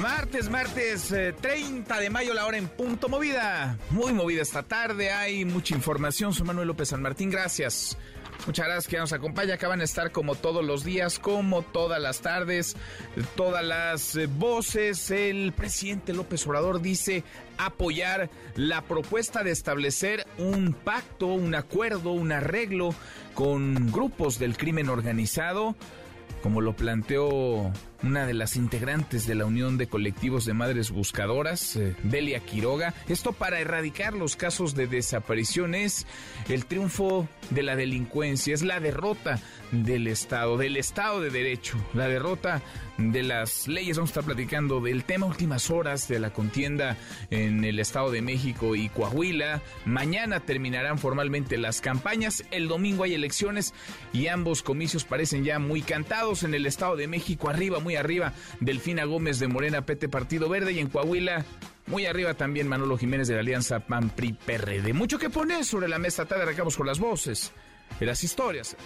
Martes, martes 30 eh, de mayo, la hora en punto movida. Muy movida esta tarde, hay mucha información. Soy Manuel López San Martín, gracias. Muchas gracias que nos acompaña. Acaban de estar como todos los días, como todas las tardes, todas las eh, voces. El presidente López Obrador dice apoyar la propuesta de establecer un pacto, un acuerdo, un arreglo con grupos del crimen organizado, como lo planteó una de las integrantes de la Unión de Colectivos de Madres Buscadoras, eh, Delia Quiroga. Esto para erradicar los casos de desapariciones, el triunfo de la delincuencia, es la derrota del Estado, del Estado de Derecho, la derrota de las leyes. Vamos a estar platicando del tema últimas horas de la contienda en el Estado de México y Coahuila. Mañana terminarán formalmente las campañas. El domingo hay elecciones y ambos comicios parecen ya muy cantados. En el Estado de México, arriba, muy arriba, Delfina Gómez de Morena, PT Partido Verde. Y en Coahuila, muy arriba también Manolo Jiménez de la Alianza PAN PRI PRD. Mucho que poner sobre la mesa. Tarde arrancamos con las voces y las historias.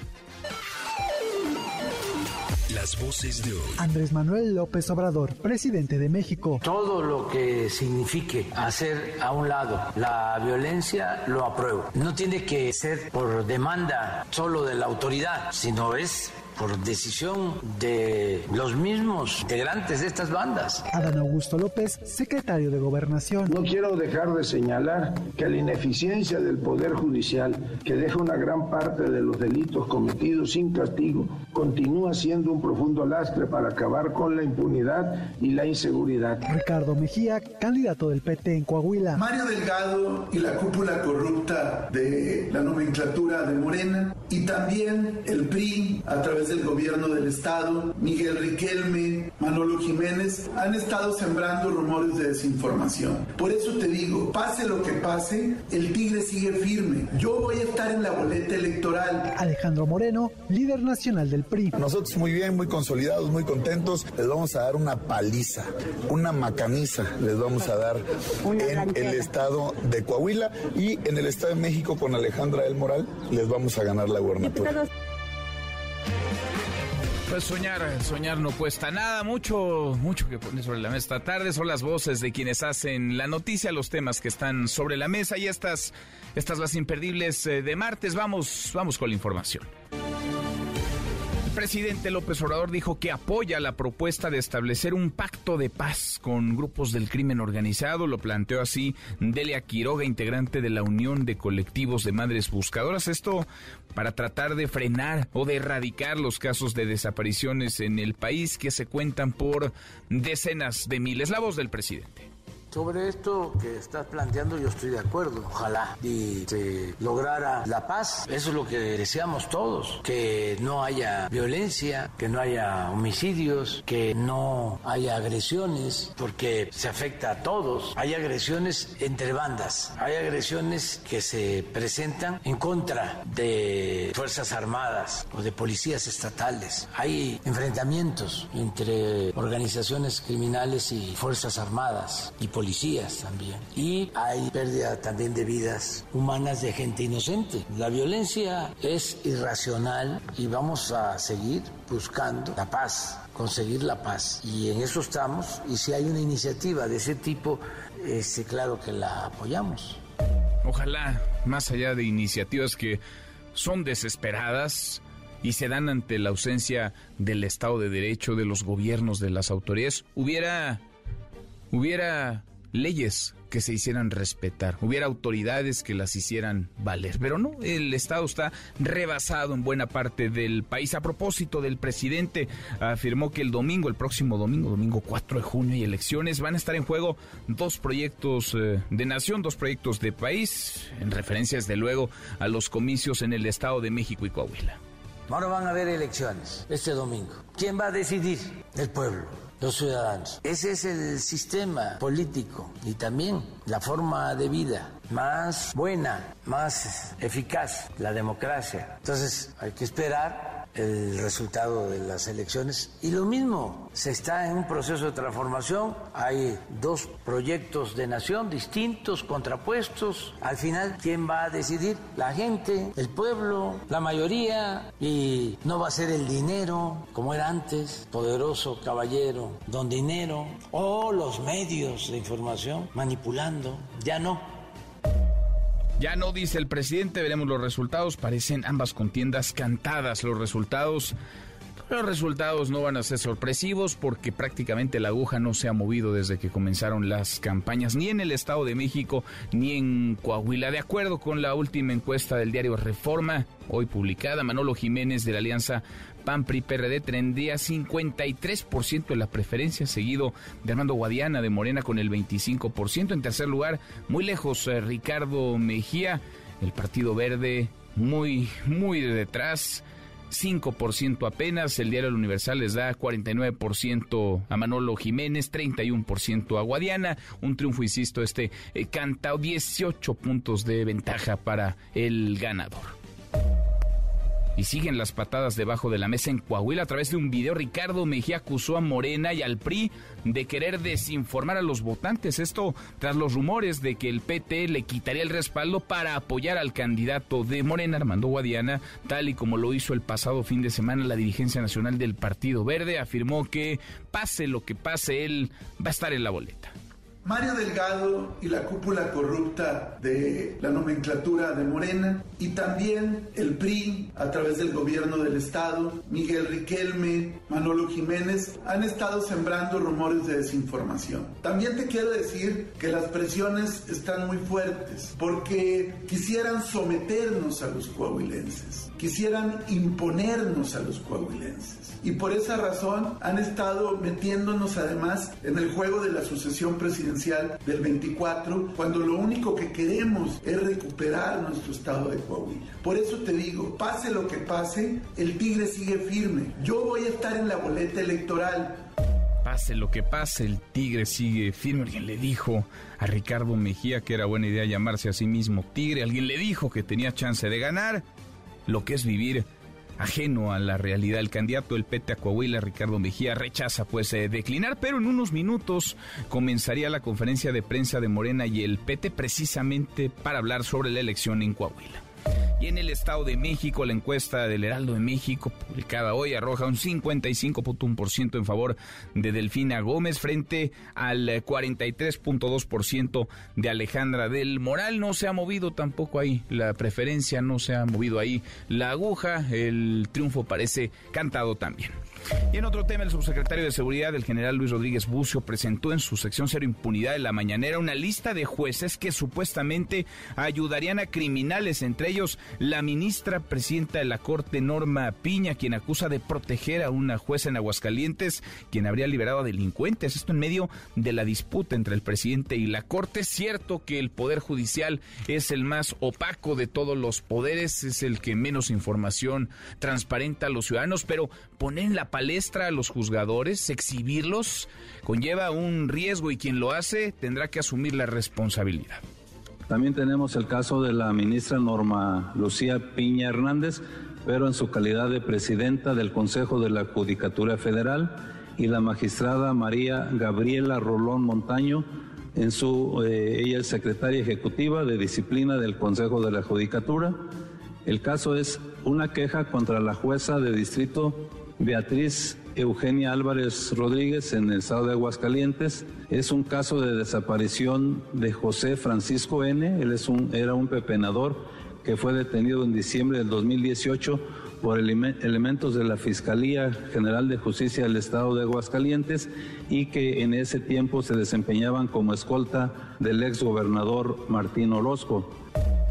Las voces de hoy. Andrés Manuel López Obrador, presidente de México. Todo lo que signifique hacer a un lado la violencia, lo apruebo. No tiene que ser por demanda solo de la autoridad, sino es por decisión de los mismos integrantes de estas bandas. Adán Augusto López, secretario de Gobernación. No quiero dejar de señalar que la ineficiencia del Poder Judicial, que deja una gran parte de los delitos cometidos sin castigo, continúa siendo un profundo lastre para acabar con la impunidad y la inseguridad. Ricardo Mejía, candidato del PT en Coahuila. Mario Delgado y la cúpula corrupta de la nomenclatura de Morena y también el PRI a través del gobierno del estado, Miguel Riquelme, Manolo Jiménez, han estado sembrando rumores de desinformación. Por eso te digo, pase lo que pase, el tigre sigue firme. Yo voy a estar en la boleta electoral. Alejandro Moreno, líder nacional del PRI. Nosotros muy bien, muy consolidados, muy contentos. Les vamos a dar una paliza, una macaniza les vamos a dar en el estado de Coahuila y en el estado de México con Alejandra El Moral les vamos a ganar la gubernatura. Pues soñar, soñar no cuesta nada, mucho, mucho que poner sobre la mesa esta tarde. Son las voces de quienes hacen la noticia, los temas que están sobre la mesa y estas, estas las imperdibles eh, de martes. Vamos, vamos con la información presidente López Obrador dijo que apoya la propuesta de establecer un pacto de paz con grupos del crimen organizado. Lo planteó así Delia Quiroga, integrante de la Unión de Colectivos de Madres Buscadoras. Esto para tratar de frenar o de erradicar los casos de desapariciones en el país que se cuentan por decenas de miles. La voz del presidente. Sobre esto que estás planteando yo estoy de acuerdo. Ojalá y se lograra la paz. Eso es lo que deseamos todos. Que no haya violencia, que no haya homicidios, que no haya agresiones, porque se afecta a todos. Hay agresiones entre bandas. Hay agresiones que se presentan en contra de Fuerzas Armadas o de policías estatales. Hay enfrentamientos entre organizaciones criminales y Fuerzas Armadas y policías policías también. Y hay pérdida también de vidas humanas de gente inocente. La violencia es irracional y vamos a seguir buscando la paz, conseguir la paz. Y en eso estamos. Y si hay una iniciativa de ese tipo, este, claro que la apoyamos. Ojalá, más allá de iniciativas que son desesperadas, y se dan ante la ausencia del Estado de Derecho, de los gobiernos, de las autoridades, hubiera, hubiera leyes que se hicieran respetar, hubiera autoridades que las hicieran valer, pero no, el Estado está rebasado en buena parte del país. A propósito del presidente, afirmó que el domingo, el próximo domingo, domingo 4 de junio, hay elecciones, van a estar en juego dos proyectos eh, de nación, dos proyectos de país, en referencia desde luego a los comicios en el Estado de México y Coahuila. Ahora van a haber elecciones este domingo. ¿Quién va a decidir? El pueblo los ciudadanos. Ese es el sistema político y también la forma de vida más buena, más eficaz la democracia. Entonces hay que esperar el resultado de las elecciones. Y lo mismo, se está en un proceso de transformación, hay dos proyectos de nación distintos, contrapuestos. Al final, ¿quién va a decidir? La gente, el pueblo, la mayoría, y no va a ser el dinero, como era antes, poderoso caballero, don dinero, o los medios de información manipulando, ya no. Ya no dice el presidente, veremos los resultados. Parecen ambas contiendas cantadas. Los resultados los resultados no van a ser sorpresivos porque prácticamente la aguja no se ha movido desde que comenzaron las campañas, ni en el Estado de México ni en Coahuila. De acuerdo con la última encuesta del diario Reforma, hoy publicada, Manolo Jiménez de la Alianza PAN PRI PRD tendría 53% de la preferencia, seguido de Armando Guadiana de Morena con el 25%. En tercer lugar, muy lejos, eh, Ricardo Mejía, el Partido Verde muy, muy detrás 5% apenas. El diario Universal les da 49% a Manolo Jiménez, 31% a Guadiana. Un triunfo, insisto, este eh, canta 18 puntos de ventaja para el ganador. Y siguen las patadas debajo de la mesa en Coahuila. A través de un video, Ricardo Mejía acusó a Morena y al PRI de querer desinformar a los votantes. Esto tras los rumores de que el PT le quitaría el respaldo para apoyar al candidato de Morena, Armando Guadiana, tal y como lo hizo el pasado fin de semana la dirigencia nacional del Partido Verde. Afirmó que pase lo que pase, él va a estar en la boleta. Mario Delgado y la cúpula corrupta de la nomenclatura de Morena y también el PRI a través del gobierno del estado, Miguel Riquelme, Manolo Jiménez, han estado sembrando rumores de desinformación. También te quiero decir que las presiones están muy fuertes porque quisieran someternos a los coahuilenses, quisieran imponernos a los coahuilenses y por esa razón han estado metiéndonos además en el juego de la sucesión presidencial del 24, cuando lo único que queremos es recuperar nuestro estado de Coahuila. Por eso te digo, pase lo que pase, el tigre sigue firme. Yo voy a estar en la boleta electoral. Pase lo que pase, el tigre sigue firme. Alguien le dijo a Ricardo Mejía que era buena idea llamarse a sí mismo tigre. Alguien le dijo que tenía chance de ganar. Lo que es vivir ajeno a la realidad. El candidato del PT a Coahuila, Ricardo Mejía, rechaza pues eh, declinar, pero en unos minutos comenzaría la conferencia de prensa de Morena y el PT precisamente para hablar sobre la elección en Coahuila. En el Estado de México, la encuesta del Heraldo de México, publicada hoy, arroja un 55.1% en favor de Delfina Gómez frente al 43.2% de Alejandra del Moral. No se ha movido tampoco ahí la preferencia, no se ha movido ahí la aguja. El triunfo parece cantado también. Y en otro tema, el subsecretario de Seguridad, el general Luis Rodríguez Bucio, presentó en su sección Cero Impunidad de la Mañanera una lista de jueces que supuestamente ayudarían a criminales, entre ellos la ministra presidenta de la Corte, Norma Piña, quien acusa de proteger a una jueza en Aguascalientes, quien habría liberado a delincuentes. Esto en medio de la disputa entre el presidente y la Corte. Es cierto que el Poder Judicial es el más opaco de todos los poderes, es el que menos información transparenta a los ciudadanos, pero poner en la palestra a los juzgadores, exhibirlos, conlleva un riesgo y quien lo hace tendrá que asumir la responsabilidad. También tenemos el caso de la ministra Norma Lucía Piña Hernández, pero en su calidad de presidenta del Consejo de la Judicatura Federal, y la magistrada María Gabriela Rolón Montaño, en su, eh, ella es secretaria ejecutiva de disciplina del Consejo de la Judicatura. El caso es una queja contra la jueza de distrito Beatriz Eugenia Álvarez Rodríguez en el estado de Aguascalientes. Es un caso de desaparición de José Francisco N. Él es un, era un pepenador que fue detenido en diciembre del 2018 por elementos de la Fiscalía General de Justicia del Estado de Aguascalientes y que en ese tiempo se desempeñaban como escolta del ex gobernador Martín Orozco.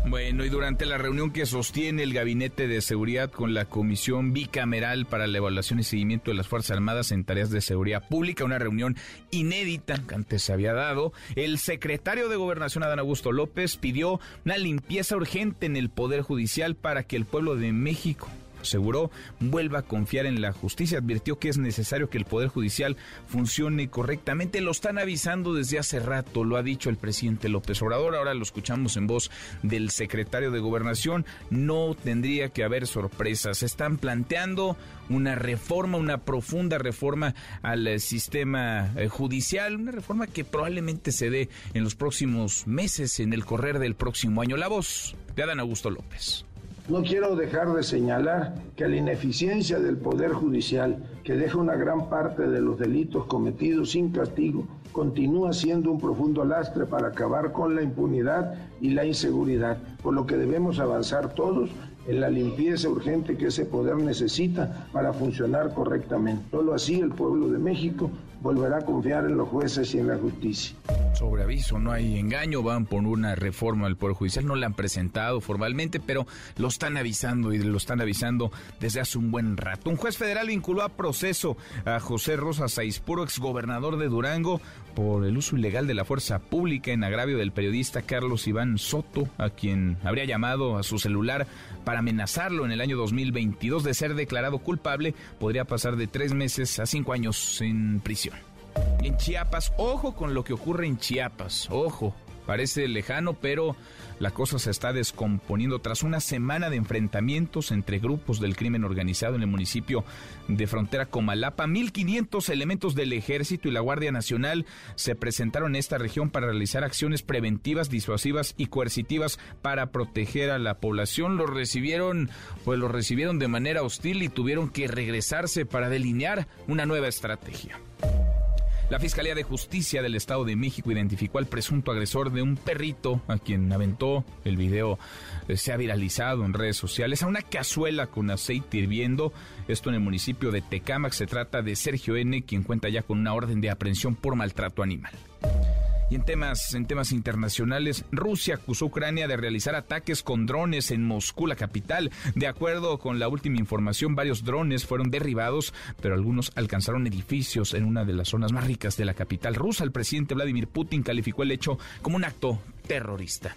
Bueno, y durante la reunión que sostiene el Gabinete de Seguridad con la Comisión Bicameral para la Evaluación y Seguimiento de las Fuerzas Armadas en Tareas de Seguridad Pública, una reunión inédita que antes se había dado, el secretario de Gobernación, Adán Augusto López, pidió una limpieza urgente en el Poder Judicial para que el pueblo de México aseguró, vuelva a confiar en la justicia. Advirtió que es necesario que el Poder Judicial funcione correctamente. Lo están avisando desde hace rato, lo ha dicho el presidente López Obrador. Ahora lo escuchamos en voz del secretario de Gobernación. No tendría que haber sorpresas. Están planteando una reforma, una profunda reforma al eh, sistema eh, judicial, una reforma que probablemente se dé en los próximos meses, en el correr del próximo año. La voz de Adán Augusto López. No quiero dejar de señalar que la ineficiencia del Poder Judicial, que deja una gran parte de los delitos cometidos sin castigo, continúa siendo un profundo lastre para acabar con la impunidad y la inseguridad, por lo que debemos avanzar todos en la limpieza urgente que ese poder necesita para funcionar correctamente. Solo así el pueblo de México volverá a confiar en los jueces y en la justicia. Sobre aviso, no hay engaño, van por una reforma al Poder Judicial, no la han presentado formalmente, pero lo están avisando y lo están avisando desde hace un buen rato. Un juez federal vinculó a proceso a José Rosa Saispuro, exgobernador de Durango, por el uso ilegal de la fuerza pública en agravio del periodista Carlos Iván Soto, a quien habría llamado a su celular para amenazarlo en el año 2022 de ser declarado culpable, podría pasar de tres meses a cinco años en prisión. En Chiapas, ojo con lo que ocurre en Chiapas, ojo, parece lejano, pero la cosa se está descomponiendo tras una semana de enfrentamientos entre grupos del crimen organizado en el municipio de frontera Comalapa. 1.500 elementos del ejército y la Guardia Nacional se presentaron en esta región para realizar acciones preventivas, disuasivas y coercitivas para proteger a la población. Los recibieron, pues los recibieron de manera hostil y tuvieron que regresarse para delinear una nueva estrategia. La Fiscalía de Justicia del Estado de México identificó al presunto agresor de un perrito a quien aventó el video eh, se ha viralizado en redes sociales a una cazuela con aceite hirviendo. Esto en el municipio de Tecámac. Se trata de Sergio N., quien cuenta ya con una orden de aprehensión por maltrato animal. Y en temas, en temas internacionales, Rusia acusó a Ucrania de realizar ataques con drones en Moscú, la capital. De acuerdo con la última información, varios drones fueron derribados, pero algunos alcanzaron edificios en una de las zonas más ricas de la capital rusa. El presidente Vladimir Putin calificó el hecho como un acto terrorista.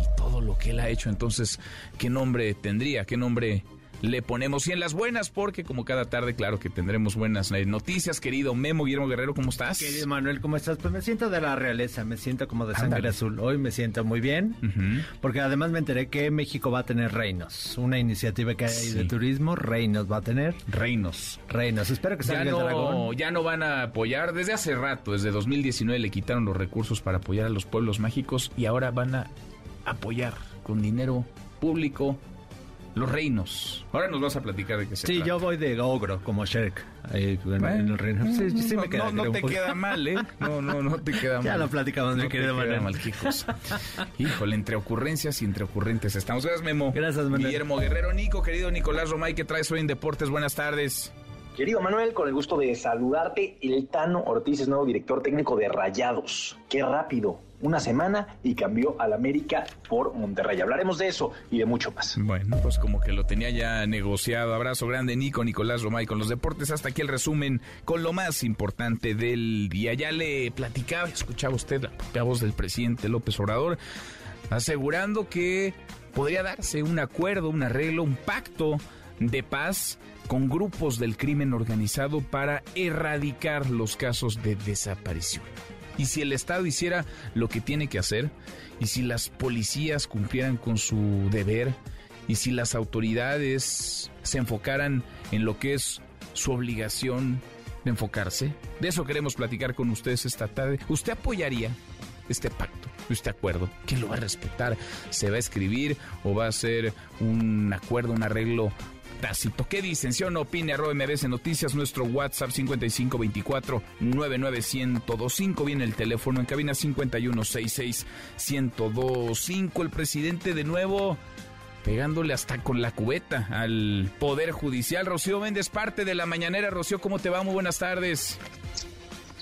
Y todo lo que él ha hecho, entonces, ¿qué nombre tendría? ¿Qué nombre le ponemos y en las buenas, porque como cada tarde, claro que tendremos buenas eh, noticias. Querido Memo Guillermo Guerrero, ¿cómo estás? Querido Manuel, ¿cómo estás? Pues me siento de la realeza, me siento como de sangre azul. Hoy me siento muy bien, porque además me enteré que México va a tener reinos. Una iniciativa que hay de turismo, reinos va a tener. Reinos. Reinos. Espero que salga ya no, el dragón. Ya no van a apoyar, desde hace rato, desde 2019 le quitaron los recursos para apoyar a los pueblos mágicos y ahora van a apoyar con dinero público los reinos. Ahora nos vas a platicar de qué se Sí, yo voy de ogro, como Shrek. Ahí, en, en el reino. Sí, sí no, me queda, no, te queda mal, ¿eh? No, no, no te queda mal. Ya lo platicamos, mi No te querido queda Manuel. mal, qué cosa. Híjole, entre ocurrencias y entre ocurrentes estamos. Gracias, Memo. Gracias, Manuel. Guillermo Guerrero, Nico, querido Nicolás Romay, ¿qué traes hoy en Deportes? Buenas tardes. Querido Manuel, con el gusto de saludarte, el Tano Ortiz es nuevo director técnico de Rayados. Qué rápido, una semana y cambió al América por Monterrey. Hablaremos de eso y de mucho más. Bueno, pues como que lo tenía ya negociado. Abrazo grande, Nico, Nicolás Romay, con los deportes. Hasta aquí el resumen con lo más importante del día. Ya le platicaba, escuchaba usted la propia voz del presidente López Obrador, asegurando que podría darse un acuerdo, un arreglo, un pacto de paz con grupos del crimen organizado para erradicar los casos de desaparición. Y si el Estado hiciera lo que tiene que hacer, y si las policías cumplieran con su deber, y si las autoridades se enfocaran en lo que es su obligación de enfocarse, de eso queremos platicar con ustedes esta tarde. ¿Usted apoyaría este pacto, este acuerdo? ¿Quién lo va a respetar? ¿Se va a escribir o va a ser un acuerdo, un arreglo tácito. ¿Qué dicen? ¿Sí o no opine? Arroba MBS Noticias, nuestro WhatsApp 5524 99125. Viene el teléfono en cabina 5166 1025. El presidente de nuevo pegándole hasta con la cubeta al Poder Judicial. Rocío Méndez, parte de la mañanera. Rocío, ¿cómo te va? Muy buenas tardes.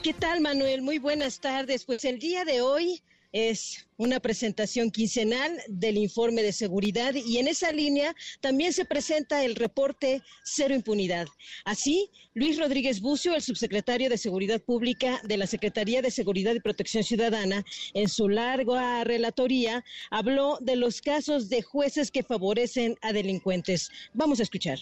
¿Qué tal, Manuel? Muy buenas tardes. Pues el día de hoy es una presentación quincenal del informe de seguridad y en esa línea también se presenta el reporte Cero Impunidad. Así, Luis Rodríguez Bucio, el subsecretario de Seguridad Pública de la Secretaría de Seguridad y Protección Ciudadana, en su larga relatoría habló de los casos de jueces que favorecen a delincuentes. Vamos a escuchar.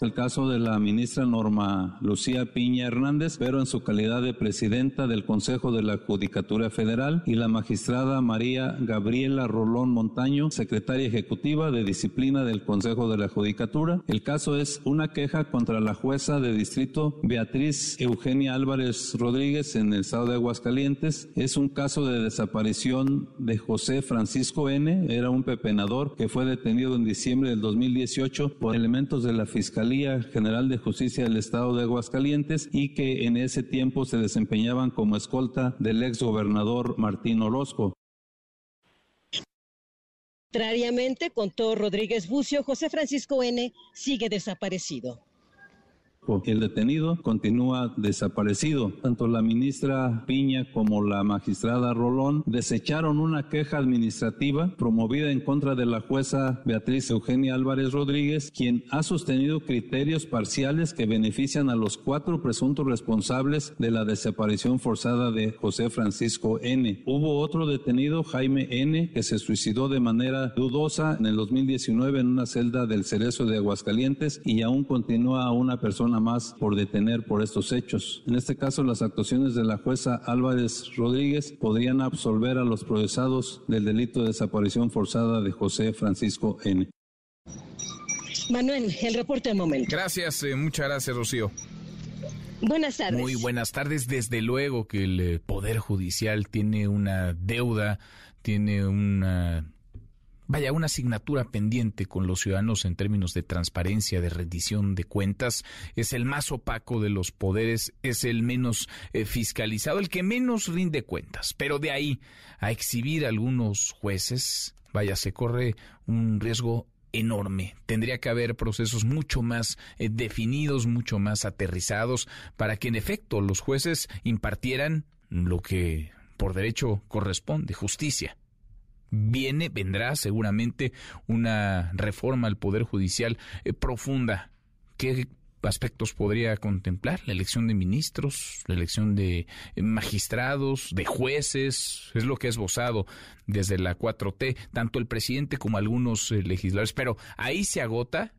El caso de la ministra Norma Lucía Piña Hernández, pero en su calidad de presidenta del Consejo de la Judicatura Federal, y la magistrada María Gabriela Rolón Montaño, secretaria ejecutiva de disciplina del Consejo de la Judicatura. El caso es una queja contra la jueza de distrito Beatriz Eugenia Álvarez Rodríguez en el estado de Aguascalientes. Es un caso de desaparición de José Francisco N. Era un pepenador que fue detenido en diciembre del 2018 por elementos de la Fiscalía General de Justicia del Estado de Aguascalientes y que en ese tiempo se desempeñaban como escolta del ex gobernador Martín Orozco. Contrariamente, contó Rodríguez Bucio, José Francisco N. sigue desaparecido. El detenido continúa desaparecido. Tanto la ministra Piña como la magistrada Rolón desecharon una queja administrativa promovida en contra de la jueza Beatriz Eugenia Álvarez Rodríguez, quien ha sostenido criterios parciales que benefician a los cuatro presuntos responsables de la desaparición forzada de José Francisco N. Hubo otro detenido, Jaime N., que se suicidó de manera dudosa en el 2019 en una celda del Cerezo de Aguascalientes y aún continúa una persona más por detener por estos hechos. En este caso, las actuaciones de la jueza Álvarez Rodríguez podrían absolver a los procesados del delito de desaparición forzada de José Francisco N. Manuel, el reporte del momento. Gracias, eh, muchas gracias, Rocío. Buenas tardes. Muy buenas tardes. Desde luego que el eh, Poder Judicial tiene una deuda, tiene una vaya, una asignatura pendiente con los ciudadanos en términos de transparencia, de rendición de cuentas. Es el más opaco de los poderes, es el menos eh, fiscalizado, el que menos rinde cuentas. Pero de ahí a exhibir a algunos jueces, vaya, se corre un riesgo enorme. Tendría que haber procesos mucho más eh, definidos, mucho más aterrizados, para que en efecto los jueces impartieran lo que por derecho corresponde, justicia viene, vendrá seguramente una reforma al Poder Judicial eh, profunda. ¿Qué aspectos podría contemplar? La elección de ministros, la elección de eh, magistrados, de jueces, es lo que ha esbozado desde la 4T, tanto el presidente como algunos eh, legisladores, pero ahí se agota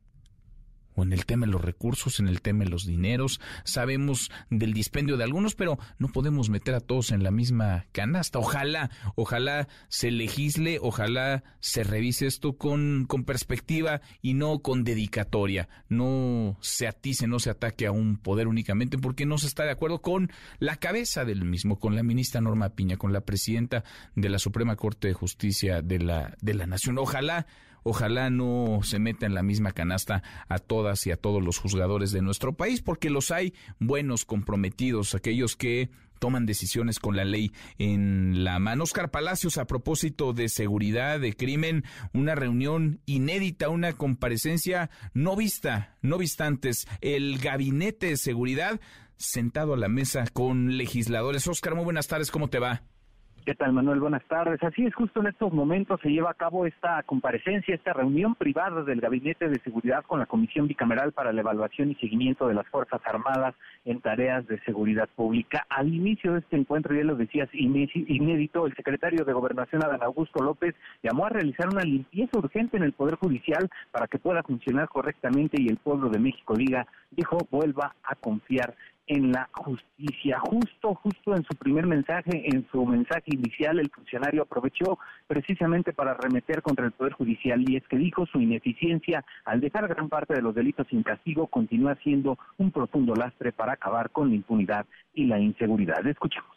o en el tema de los recursos, en el tema de los dineros. Sabemos del dispendio de algunos, pero no podemos meter a todos en la misma canasta. Ojalá, ojalá se legisle, ojalá se revise esto con, con perspectiva y no con dedicatoria. No se atice, no se ataque a un poder únicamente porque no se está de acuerdo con la cabeza del mismo, con la ministra Norma Piña, con la presidenta de la Suprema Corte de Justicia de la, de la Nación. Ojalá ojalá no se meta en la misma canasta a todas y a todos los juzgadores de nuestro país, porque los hay buenos, comprometidos, aquellos que toman decisiones con la ley en la mano. Oscar Palacios, a propósito de seguridad, de crimen, una reunión inédita, una comparecencia no vista, no vista antes. El gabinete de seguridad sentado a la mesa con legisladores. Oscar, muy buenas tardes, ¿cómo te va? ¿Qué tal, Manuel? Buenas tardes. Así es, justo en estos momentos se lleva a cabo esta comparecencia, esta reunión privada del Gabinete de Seguridad con la Comisión Bicameral para la Evaluación y Seguimiento de las Fuerzas Armadas en tareas de seguridad pública. Al inicio de este encuentro, ya lo decías, inédito, el secretario de Gobernación, Adán Augusto López, llamó a realizar una limpieza urgente en el Poder Judicial para que pueda funcionar correctamente y el pueblo de México diga, dijo, vuelva a confiar en la justicia. Justo, justo en su primer mensaje, en su mensaje inicial, el funcionario aprovechó precisamente para arremeter contra el Poder Judicial y es que dijo su ineficiencia al dejar gran parte de los delitos sin castigo continúa siendo un profundo lastre para acabar con la impunidad y la inseguridad. Escuchemos.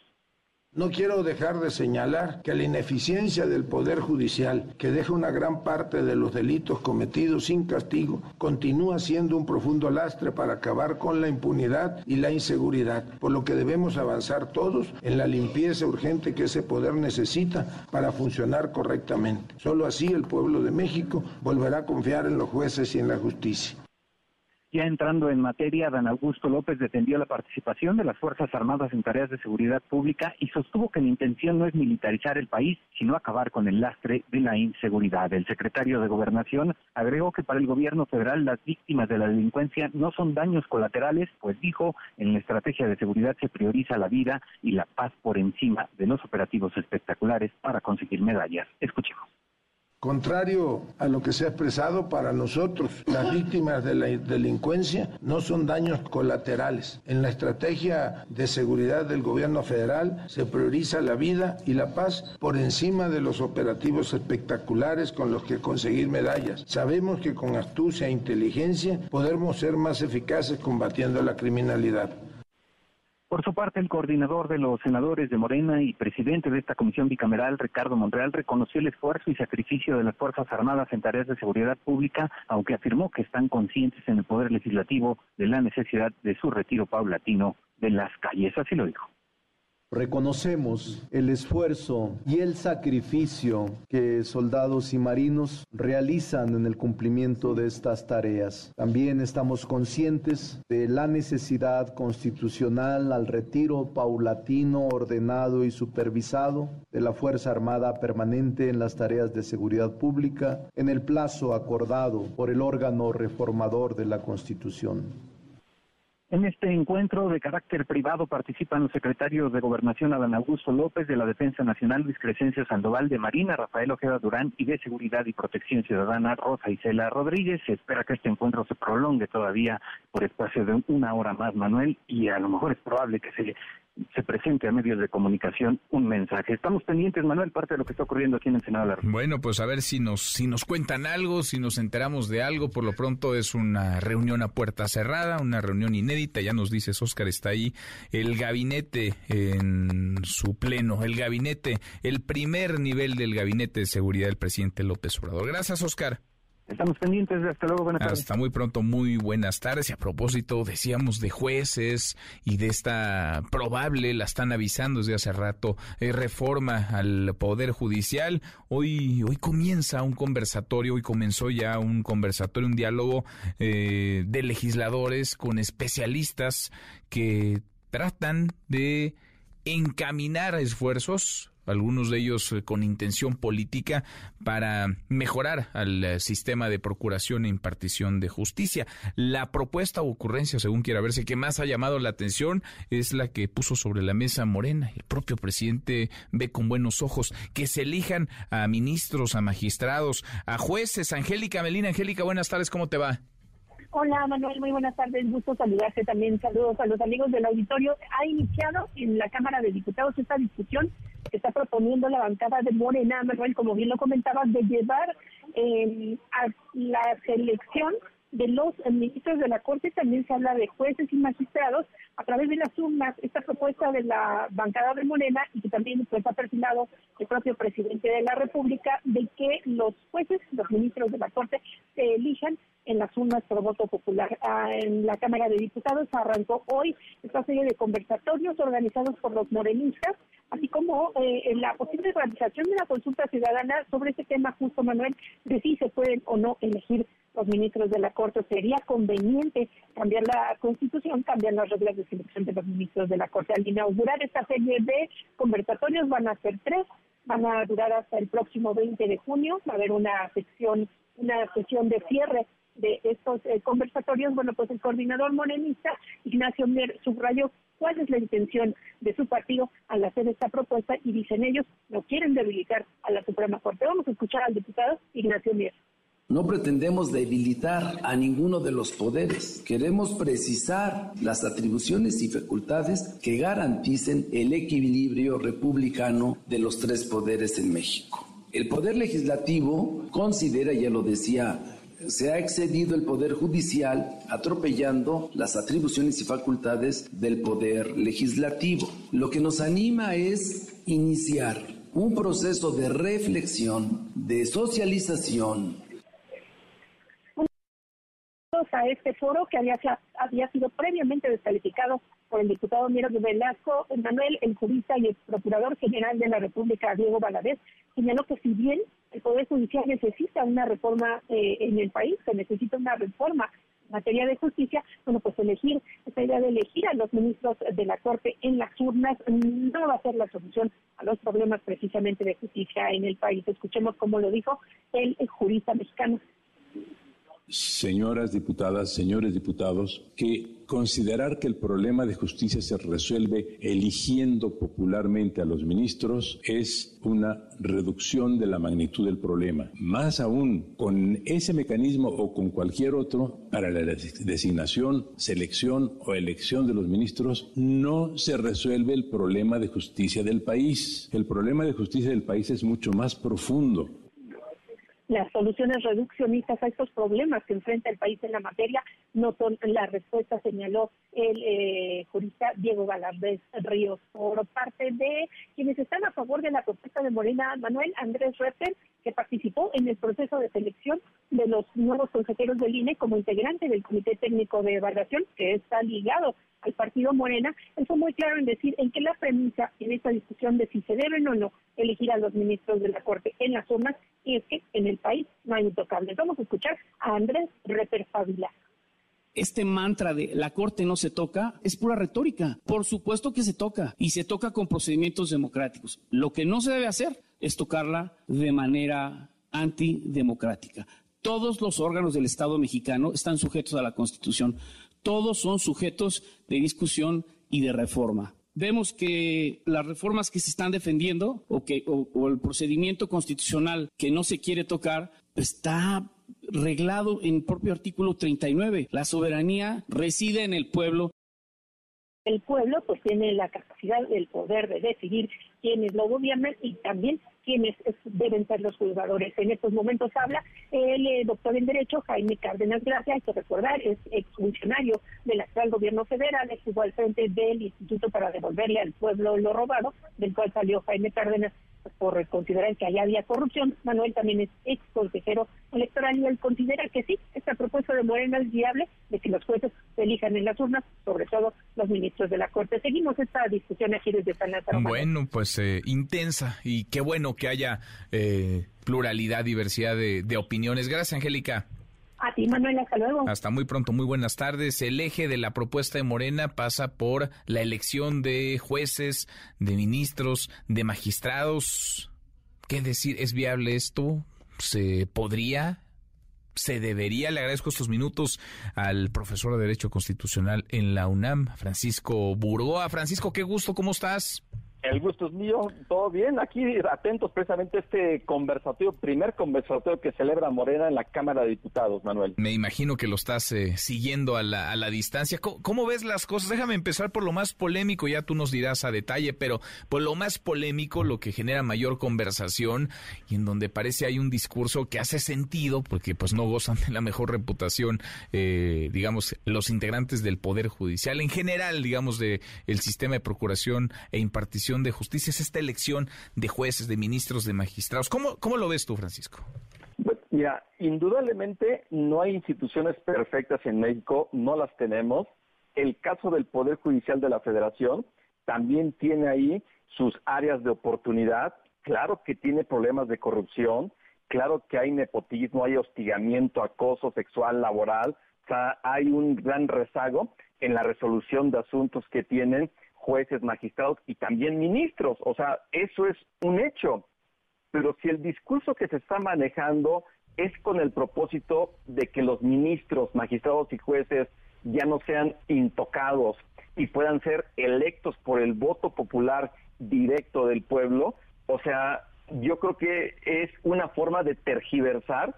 No quiero dejar de señalar que la ineficiencia del Poder Judicial, que deja una gran parte de los delitos cometidos sin castigo, continúa siendo un profundo lastre para acabar con la impunidad y la inseguridad, por lo que debemos avanzar todos en la limpieza urgente que ese poder necesita para funcionar correctamente. Solo así el pueblo de México volverá a confiar en los jueces y en la justicia. Ya entrando en materia, Dan Augusto López defendió la participación de las Fuerzas Armadas en tareas de seguridad pública y sostuvo que la intención no es militarizar el país, sino acabar con el lastre de la inseguridad. El secretario de Gobernación agregó que para el gobierno federal las víctimas de la delincuencia no son daños colaterales, pues dijo, en la estrategia de seguridad se prioriza la vida y la paz por encima de los operativos espectaculares para conseguir medallas. Escuchemos Contrario a lo que se ha expresado para nosotros, las víctimas de la delincuencia no son daños colaterales. En la estrategia de seguridad del gobierno federal se prioriza la vida y la paz por encima de los operativos espectaculares con los que conseguir medallas. Sabemos que con astucia e inteligencia podemos ser más eficaces combatiendo la criminalidad. Por su parte, el coordinador de los senadores de Morena y presidente de esta comisión bicameral, Ricardo Monreal, reconoció el esfuerzo y sacrificio de las Fuerzas Armadas en tareas de seguridad pública, aunque afirmó que están conscientes en el Poder Legislativo de la necesidad de su retiro paulatino de las calles. Así lo dijo. Reconocemos el esfuerzo y el sacrificio que soldados y marinos realizan en el cumplimiento de estas tareas. También estamos conscientes de la necesidad constitucional al retiro paulatino, ordenado y supervisado de la Fuerza Armada permanente en las tareas de seguridad pública en el plazo acordado por el órgano reformador de la Constitución. En este encuentro de carácter privado participan los secretarios de Gobernación Adán Augusto López, de la Defensa Nacional Luis Crescencio Sandoval, de Marina Rafael Ojeda Durán y de Seguridad y Protección Ciudadana Rosa Isela Rodríguez. Se espera que este encuentro se prolongue todavía por espacio de una hora más, Manuel, y a lo mejor es probable que se se presente a medios de comunicación un mensaje. Estamos pendientes, Manuel, parte de lo que está ocurriendo aquí en el Senado de la República. Bueno, pues a ver si nos, si nos cuentan algo, si nos enteramos de algo. Por lo pronto es una reunión a puerta cerrada, una reunión inédita. Ya nos dices, Oscar, está ahí el gabinete en su pleno, el gabinete, el primer nivel del gabinete de seguridad del presidente López Obrador. Gracias, Oscar. Estamos pendientes. Hasta luego. Buenas tardes. Hasta muy pronto. Muy buenas tardes. Y a propósito, decíamos de jueces y de esta probable, la están avisando desde hace rato, eh, reforma al Poder Judicial. Hoy, hoy comienza un conversatorio, hoy comenzó ya un conversatorio, un diálogo eh, de legisladores con especialistas que tratan de encaminar esfuerzos algunos de ellos eh, con intención política para mejorar al eh, sistema de procuración e impartición de justicia. La propuesta o ocurrencia, según quiera verse, que más ha llamado la atención es la que puso sobre la mesa Morena. El propio presidente ve con buenos ojos que se elijan a ministros, a magistrados, a jueces. Angélica Melina, Angélica, buenas tardes, ¿cómo te va? Hola Manuel, muy buenas tardes, gusto saludarte también, saludos a los amigos del auditorio. Ha iniciado en la Cámara de Diputados esta discusión que está proponiendo la bancada de Morena, Manuel, como bien lo comentabas, de llevar eh, a la selección de los ministros de la Corte, también se habla de jueces y magistrados a través de las urnas, esta propuesta de la bancada de Morena y que también pues, ha perfilado el propio presidente de la República de que los jueces, los ministros de la Corte, se elijan en las urnas por voto popular. Ah, en la Cámara de Diputados arrancó hoy esta serie de conversatorios organizados por los morenistas, así como eh, la posible realización de una consulta ciudadana sobre este tema justo, Manuel, de si se pueden o no elegir los ministros de la Corte. Sería conveniente cambiar la Constitución, cambiar las reglas de selección de los ministros de la Corte. Al inaugurar esta serie de conversatorios van a ser tres, van a durar hasta el próximo 20 de junio, va a haber una sección, una sesión de cierre de estos eh, conversatorios, bueno, pues el coordinador morenista, Ignacio Mier, subrayó cuál es la intención de su partido al hacer esta propuesta y dicen ellos, no quieren debilitar a la Suprema Corte. Vamos a escuchar al diputado Ignacio Mier. No pretendemos debilitar a ninguno de los poderes. Queremos precisar las atribuciones y facultades que garanticen el equilibrio republicano de los tres poderes en México. El poder legislativo considera, ya lo decía se ha excedido el Poder Judicial atropellando las atribuciones y facultades del Poder Legislativo. Lo que nos anima es iniciar un proceso de reflexión, de socialización. A este foro que había, había sido previamente descalificado por el diputado Miro Velasco, Manuel, el jurista y el procurador general de la República, Diego Valadez, señaló que si bien el Poder Judicial necesita una reforma eh, en el país, se necesita una reforma en materia de justicia, bueno, pues elegir, esta idea de elegir a los ministros de la Corte en las urnas no va a ser la solución a los problemas precisamente de justicia en el país. Escuchemos cómo lo dijo el, jurista mexicano. Señoras diputadas, señores diputados, que Considerar que el problema de justicia se resuelve eligiendo popularmente a los ministros es una reducción de la magnitud del problema. Más aún, con ese mecanismo o con cualquier otro, para la designación, selección o elección de los ministros, no se resuelve el problema de justicia del país. El problema de justicia del país es mucho más profundo las soluciones reduccionistas a estos problemas que enfrenta el país en la materia no son la respuesta, señaló el eh, jurista Diego Galvez Ríos. Por parte de quienes están a favor de la propuesta de Morena, Manuel Andrés Repper, que participó en el proceso de selección de los nuevos consejeros del INE como integrante del Comité Técnico de Evaluación, que está ligado al partido Morena, él fue muy claro en decir en que la premisa en esta discusión de si se deben o no elegir a los ministros de la Corte en las urnas y es que en el país no hay intocables. Vamos a escuchar a Andrés Reper este mantra de la Corte no se toca es pura retórica. Por supuesto que se toca y se toca con procedimientos democráticos. Lo que no se debe hacer es tocarla de manera antidemocrática. Todos los órganos del Estado mexicano están sujetos a la Constitución. Todos son sujetos de discusión y de reforma vemos que las reformas que se están defendiendo o, el procedimiento constitucional que no se quiere tocar está reglado en el propio artículo 39. La soberanía reside en el pueblo. El pueblo pues tiene la capacidad, el poder de decidir quiénes lo gobiernan y también quiénes deben ser los juzgadores. En estos momentos habla el eh, doctor en Derecho Jaime Cárdenas Gracia, hay que recordar, es exfuncionario del actual gobierno federal, estuvo al frente del Instituto para devolverle al pueblo lo robado, del cual salió Jaime Cárdenas por considerar que allá había corrupción. Manuel también es ex consejero electoral y él considera que sí, esta propuesta de Morena es viable, de que los jueces se elijan en las urnas, sobre todo los ministros de la Corte. Seguimos esta discusión aquí desde San Lázaro. Bueno, pues eh, intensa y qué bueno que haya eh, pluralidad, diversidad de, de opiniones. Gracias, Angélica. A ti, Manuel, hasta luego. Hasta muy pronto, muy buenas tardes. El eje de la propuesta de Morena pasa por la elección de jueces, de ministros, de magistrados. ¿Qué decir? ¿Es viable esto? ¿Se podría? ¿Se debería? Le agradezco estos minutos al profesor de Derecho Constitucional en la UNAM, Francisco Burgoa. Francisco, qué gusto, ¿cómo estás? El gusto es mío, todo bien. Aquí atentos precisamente a este conversatorio, primer conversatorio que celebra Morena en la Cámara de Diputados, Manuel. Me imagino que lo estás eh, siguiendo a la, a la distancia. ¿Cómo, ves las cosas? Déjame empezar por lo más polémico, ya tú nos dirás a detalle, pero por lo más polémico, lo que genera mayor conversación y en donde parece hay un discurso que hace sentido, porque pues no gozan de la mejor reputación, eh, digamos, los integrantes del Poder Judicial, en general, digamos, de el sistema de procuración e impartición de justicia, es esta elección de jueces, de ministros, de magistrados. ¿Cómo, cómo lo ves tú, Francisco? Mira, indudablemente no hay instituciones perfectas en México, no las tenemos. El caso del Poder Judicial de la Federación también tiene ahí sus áreas de oportunidad. Claro que tiene problemas de corrupción, claro que hay nepotismo, hay hostigamiento, acoso sexual, laboral, o sea, hay un gran rezago en la resolución de asuntos que tienen jueces, magistrados y también ministros. O sea, eso es un hecho. Pero si el discurso que se está manejando es con el propósito de que los ministros, magistrados y jueces ya no sean intocados y puedan ser electos por el voto popular directo del pueblo, o sea, yo creo que es una forma de tergiversar.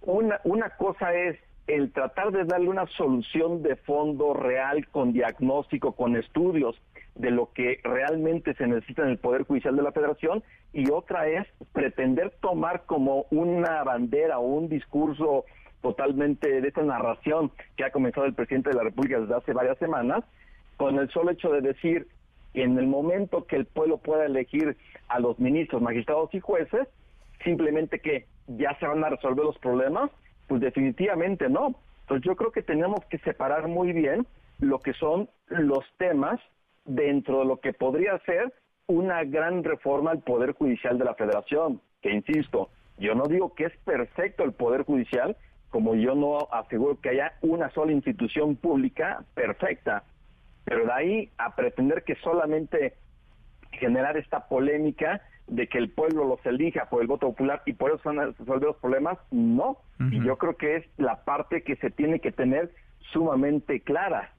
Una, una cosa es el tratar de darle una solución de fondo real con diagnóstico, con estudios de lo que realmente se necesita en el Poder Judicial de la Federación. Y otra es pretender tomar como una bandera o un discurso totalmente de esta narración que ha comenzado el presidente de la República desde hace varias semanas, con el solo hecho de decir en el momento que el pueblo pueda elegir a los ministros, magistrados y jueces, simplemente que ya se van a resolver los problemas, pues definitivamente no. Entonces yo creo que tenemos que separar muy bien lo que son los temas dentro de lo que podría ser una gran reforma al Poder Judicial de la Federación, que insisto, yo no digo que es perfecto el Poder Judicial, como yo no aseguro que haya una sola institución pública perfecta, pero de ahí a pretender que solamente generar esta polémica de que el pueblo los elija por el voto popular y por eso van a resolver los problemas, no. Y yo creo que es la parte que se tiene que tener sumamente clara.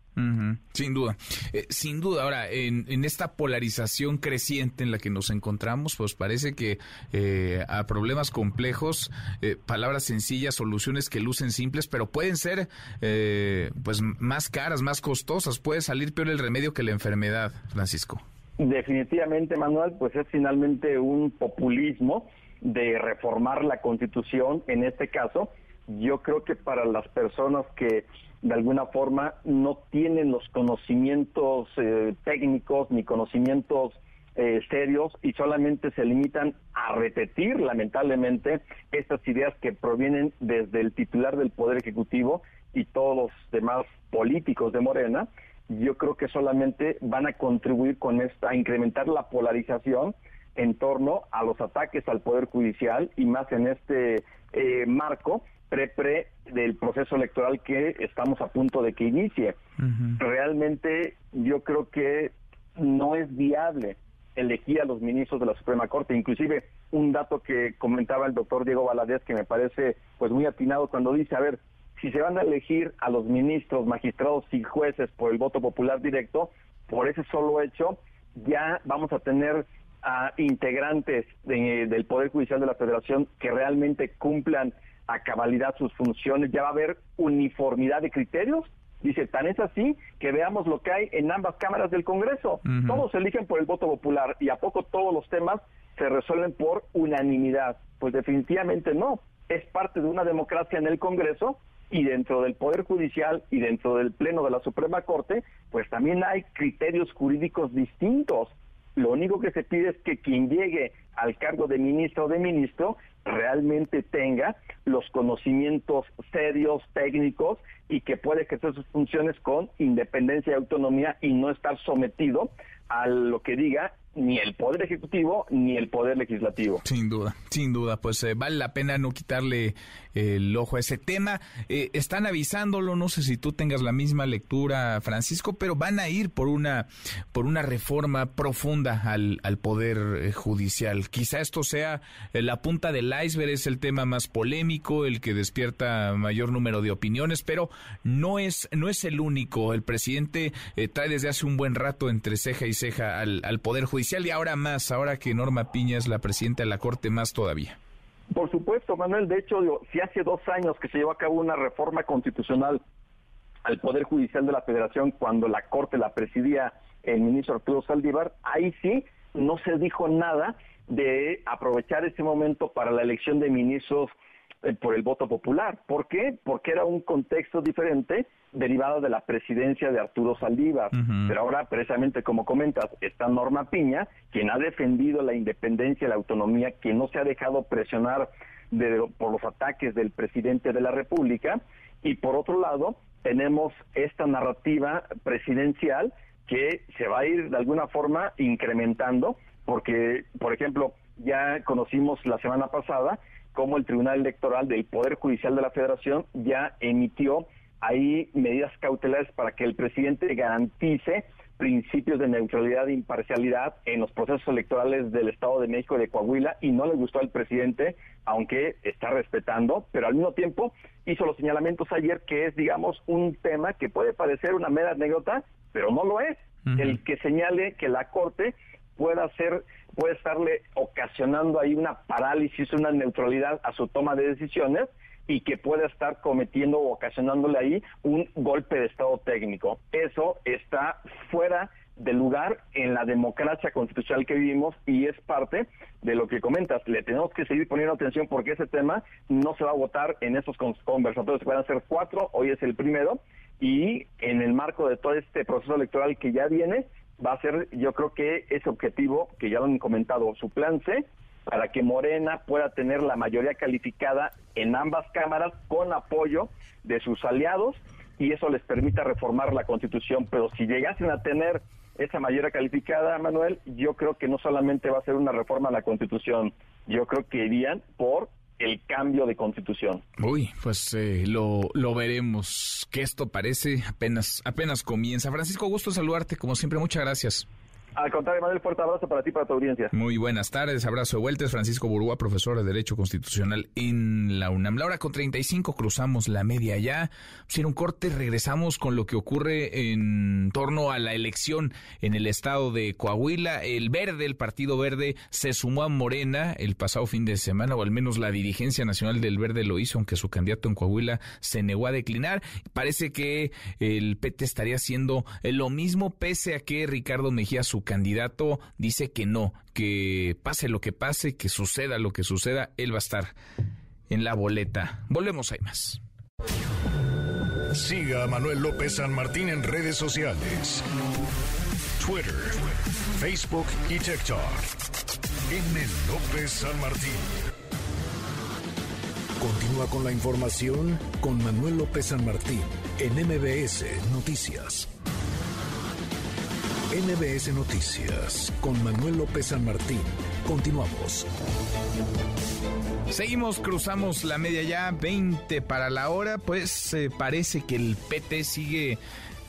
Sin duda, eh, sin duda. Ahora, en, esta polarización creciente en la que nos encontramos, pues parece que eh, a problemas complejos, eh, palabras sencillas, soluciones que lucen simples, pero pueden ser pues más caras, más costosas. Puede salir peor el remedio que la enfermedad, Francisco. Definitivamente, Manuel, pues es finalmente un populismo de reformar la Constitución en este caso. Yo creo que para las personas que de alguna forma no tienen los conocimientos eh, técnicos ni conocimientos eh, serios y solamente se limitan a repetir lamentablemente estas ideas que provienen desde el titular del Poder Ejecutivo y todos los demás políticos de Morena, yo creo que solamente van a contribuir con esta, a incrementar la polarización en torno a los ataques al Poder Judicial y más en este eh, marco pre-pre del proceso electoral que estamos a punto de que inicie. Realmente yo creo que no es viable elegir a los ministros de la Suprema Corte. Inclusive un dato que comentaba el doctor Diego Valadez que me parece pues muy atinado cuando dice, a ver, si se van a elegir a los ministros, magistrados y jueces por el voto popular directo, por ese solo hecho, ya vamos a tener a integrantes del Poder Judicial de la Federación que realmente cumplan a cabalidad sus funciones, ya va a haber uniformidad de criterios. Dice, tan es así que veamos lo que hay en ambas cámaras del Congreso. Todos se eligen por el voto popular y a poco todos los temas se resuelven por unanimidad. Pues definitivamente no. Es parte de una democracia en el Congreso y dentro del Poder Judicial y dentro del Pleno de la Suprema Corte, pues también hay criterios jurídicos distintos. Lo único que se pide es que quien llegue al cargo de ministro o de ministro realmente tenga los conocimientos serios, técnicos y que puede ejercer sus funciones con independencia y autonomía y no estar sometido a lo que diga ni el Poder Ejecutivo ni el Poder Legislativo. Sin duda, sin duda, pues eh, vale la pena no quitarle el ojo a ese tema. Eh, están avisándolo, no sé si tú tengas la misma lectura, Francisco, pero van a ir por una, por una reforma profunda al, al Poder eh, Judicial. Quizá esto sea la punta del iceberg, es el tema más polémico, el que despierta mayor número de opiniones, pero no es, no es el único. El presidente trae desde hace un buen rato entre ceja y ceja al, al Poder Judicial y ahora más, ahora que Norma Piña es la presidenta de la Corte, más todavía. Por supuesto, Manuel. De hecho, si hace dos años que se llevó a cabo una reforma constitucional al Poder Judicial de la Federación, cuando la Corte la presidía el ministro Arturo Saldívar, ahí sí no se dijo nada de aprovechar ese momento para la elección de ministros eh, por el voto popular. ¿Por qué? Porque era un contexto diferente derivado de la presidencia de Arturo Saldívar. Pero ahora, precisamente como comentas, está Norma Piña, quien ha defendido la independencia y la autonomía, quien no se ha dejado presionar por los ataques del presidente de la República. Y por otro lado, tenemos esta narrativa presidencial que se va a ir de alguna forma incrementando, porque, por ejemplo, ya conocimos la semana pasada cómo el Tribunal Electoral del Poder Judicial de la Federación ya emitió ahí medidas cautelares para que el presidente garantice principios de neutralidad e imparcialidad en los procesos electorales del Estado de México y de Coahuila y no le gustó al presidente, aunque está respetando, pero al mismo tiempo hizo los señalamientos ayer que es, digamos, un tema que puede parecer una mera anécdota, pero no lo es. El que señale que la Corte pueda ser puede estarle ocasionando ahí una parálisis, una neutralidad a su toma de decisiones y que pueda estar cometiendo o ocasionándole ahí un golpe de estado técnico. Eso está fuera de lugar en la democracia constitucional que vivimos y es parte de lo que comentas. Le tenemos que seguir poniendo atención porque ese tema no se va a votar en esos conversatorios, van a ser cuatro, hoy es el primero, y en el marco de todo este proceso electoral que ya viene, va a ser, yo creo que ese objetivo, que ya lo han comentado, su plan C, para que Morena pueda tener la mayoría calificada en ambas cámaras con apoyo de sus aliados y eso les permita reformar la Constitución. Pero si llegasen a tener esa mayoría calificada, Manuel, yo creo que no solamente va a ser una reforma a la Constitución, yo creo que irían por el cambio de constitución. Uy, pues eh, lo, lo veremos. Que esto parece apenas, apenas comienza. Francisco, gusto saludarte, como siempre, muchas gracias. Al contrario, Manuel, fuerte abrazo para ti y para tu audiencia. Muy buenas tardes, abrazo de vueltas. Francisco Burúa, profesor de Derecho Constitucional en la UNAM. La hora con 35 cruzamos la media ya. Sin un corte, regresamos con lo que ocurre en torno a la elección en el estado de Coahuila. El Verde, el Partido Verde, se sumó a Morena el pasado fin de semana, o al menos la dirigencia nacional del Verde lo hizo, aunque su candidato en Coahuila se negó a declinar. Parece que el PT estaría haciendo lo mismo, pese a que Ricardo Mejía, su candidato dice que no, que pase lo que pase, que suceda lo que suceda, él va a estar en la boleta. Volvemos, hay más. Siga a Manuel López San Martín en redes sociales. Twitter, Facebook y TikTok. M. López San Martín. Continúa con la información con Manuel López San Martín en MBS Noticias. NBS Noticias con Manuel López San Martín. Continuamos. Seguimos, cruzamos la media ya, 20 para la hora, pues eh, parece que el PT sigue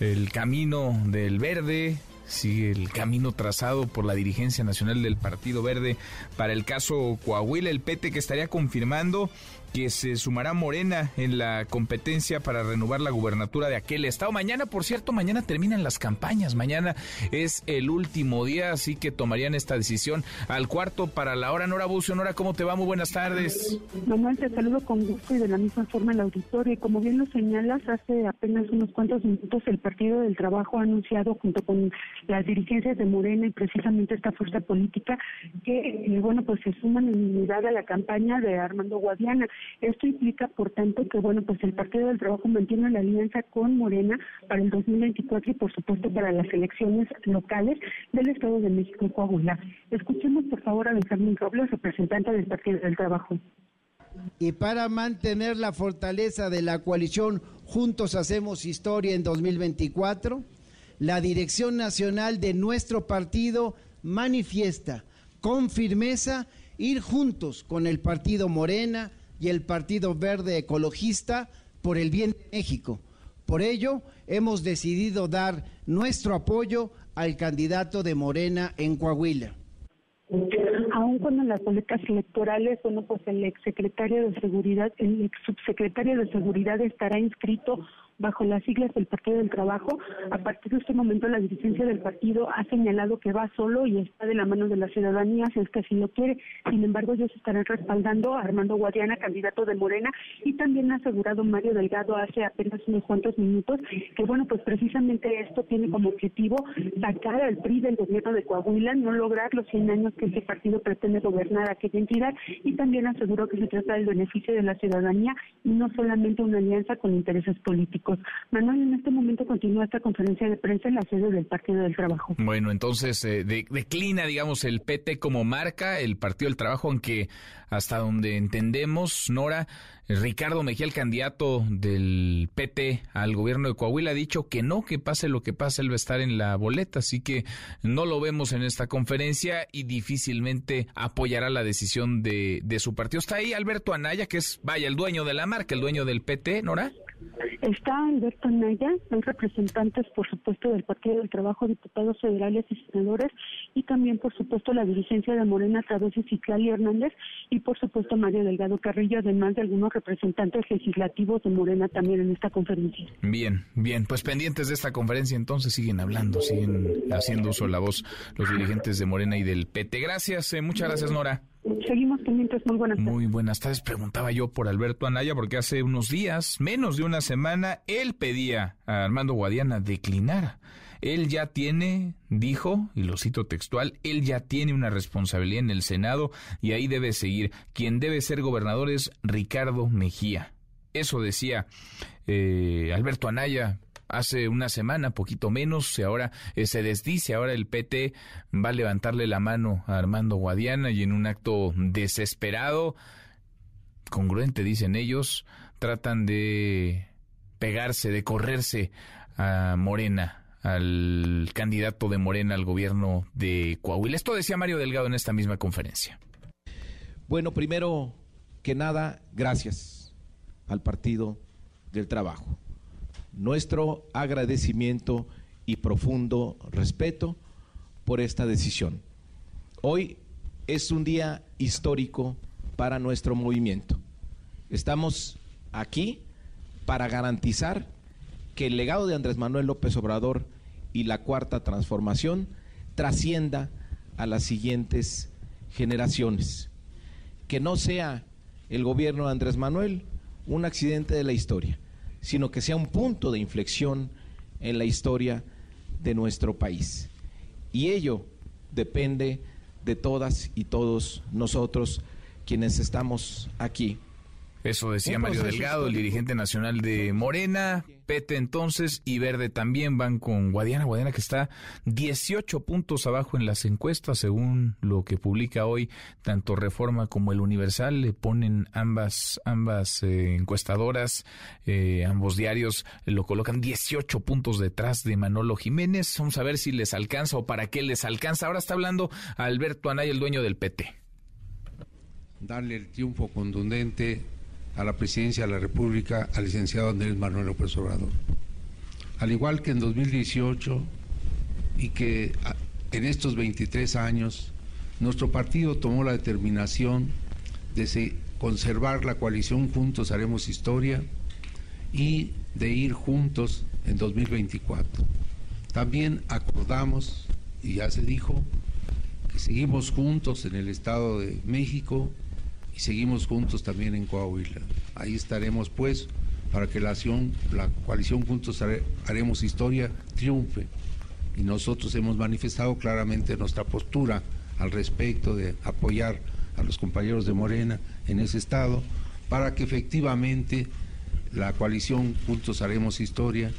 el camino del verde, sigue el camino trazado por la dirigencia nacional del Partido Verde para el caso Coahuila, el PT que estaría confirmando que se sumará Morena en la competencia para renovar la gubernatura de aquel estado. Mañana, por cierto, mañana terminan las campañas, mañana es el último día, así que tomarían esta decisión al cuarto para la hora. Nora Bucio, Nora, ¿cómo te va? Muy buenas tardes. Manuel, te saludo con gusto y de la misma forma el auditorio. Y como bien lo señalas, hace apenas unos cuantos minutos el Partido del Trabajo ha anunciado junto con las dirigencias de Morena y precisamente esta fuerza política que, eh, bueno, pues se suman en unidad a la campaña de Armando Guadiana. Esto implica, por tanto, que bueno, pues el Partido del Trabajo mantiene la alianza con Morena para el 2024 y, por supuesto, para las elecciones locales del Estado de México y Coahuila. Escuchemos, por favor, a Benjamín Robles, representante del Partido del Trabajo. Y para mantener la fortaleza de la coalición Juntos Hacemos Historia en 2024, la dirección nacional de nuestro partido manifiesta con firmeza ir juntos con el partido Morena, y el Partido Verde Ecologista por el bien de México. Por ello, hemos decidido dar nuestro apoyo al candidato de Morena en Coahuila. Aún cuando las boletas electorales, bueno, pues el exsecretario de Seguridad, el ex subsecretario de Seguridad estará inscrito bajo las siglas del Partido del Trabajo. A partir de este momento, la dirigencia del partido ha señalado que va solo y está de la mano de la ciudadanía, si es que así lo quiere. Sin embargo, ellos estarán respaldando a Armando Guadiana, candidato de Morena, y también ha asegurado Mario Delgado hace apenas unos cuantos minutos que, bueno, pues precisamente esto tiene como objetivo sacar al PRI del gobierno de Coahuila, no lograr los 100 años que ese partido pretende gobernar aquella entidad, y también aseguró que se trata del beneficio de la ciudadanía y no solamente una alianza con intereses políticos. Manuel, en este momento continúa esta conferencia de prensa en la sede del Partido del Trabajo. Bueno, entonces eh, declina, digamos, el PT como marca, el Partido del Trabajo, aunque hasta donde entendemos, Nora, Ricardo Mejía, el candidato del PT al gobierno de Coahuila, ha dicho que no, que pase lo que pase, él va a estar en la boleta, así que no lo vemos en esta conferencia y difícilmente apoyará la decisión de, de su partido. Está ahí Alberto Anaya, que es, vaya, el dueño de la marca, el dueño del PT, Nora. Está Alberto Naya, hay representantes, por supuesto, del Partido del Trabajo, diputados federales y senadores, y también, por supuesto, la dirigencia de Morena a través de Hernández, y por supuesto, Mario Delgado Carrillo, además de algunos representantes legislativos de Morena también en esta conferencia. Bien, bien, pues pendientes de esta conferencia, entonces siguen hablando, siguen haciendo uso de la voz los dirigentes de Morena y del PT. Gracias, eh, muchas gracias, Nora. Seguimos pendientes, muy buenas tardes. Muy buenas tardes. Preguntaba yo por Alberto Anaya, porque hace unos días, menos de una semana, él pedía a Armando Guadiana declinar. Él ya tiene, dijo, y lo cito textual, él ya tiene una responsabilidad en el Senado y ahí debe seguir. Quien debe ser gobernador es Ricardo Mejía. Eso decía eh, Alberto Anaya hace una semana, poquito menos, y ahora eh, se desdice, ahora el PT va a levantarle la mano a Armando Guadiana y en un acto desesperado, congruente dicen ellos, tratan de pegarse, de correrse a Morena, al candidato de Morena al gobierno de Coahuila. Esto decía Mario Delgado en esta misma conferencia. Bueno, primero que nada, gracias al Partido del Trabajo nuestro agradecimiento y profundo respeto por esta decisión. Hoy es un día histórico para nuestro movimiento. Estamos aquí para garantizar que el legado de Andrés Manuel López Obrador y la cuarta transformación trascienda a las siguientes generaciones. Que no sea el gobierno de Andrés Manuel un accidente de la historia, sino que sea un punto de inflexión en la historia de nuestro país. Y ello depende de todas y todos nosotros quienes estamos aquí eso decía Mario Delgado, el dirigente nacional de Morena. Pete entonces y Verde también van con Guadiana. Guadiana que está 18 puntos abajo en las encuestas, según lo que publica hoy tanto Reforma como el Universal. Le ponen ambas, ambas eh, encuestadoras, eh, ambos diarios lo colocan 18 puntos detrás de Manolo Jiménez. Vamos a ver si les alcanza o para qué les alcanza. Ahora está hablando Alberto Anay, el dueño del PT. Darle el triunfo contundente a la presidencia de la República al licenciado Andrés Manuel López Obrador. Al igual que en 2018 y que en estos 23 años, nuestro partido tomó la determinación de conservar la coalición Juntos Haremos Historia y de ir juntos en 2024. También acordamos, y ya se dijo, que seguimos juntos en el Estado de México y seguimos juntos también en Coahuila. Ahí estaremos pues para que la, acción, la coalición Juntos Haremos Historia triunfe. Y nosotros hemos manifestado claramente nuestra postura al respecto de apoyar a los compañeros de Morena en ese estado para que efectivamente la coalición Juntos Haremos Historia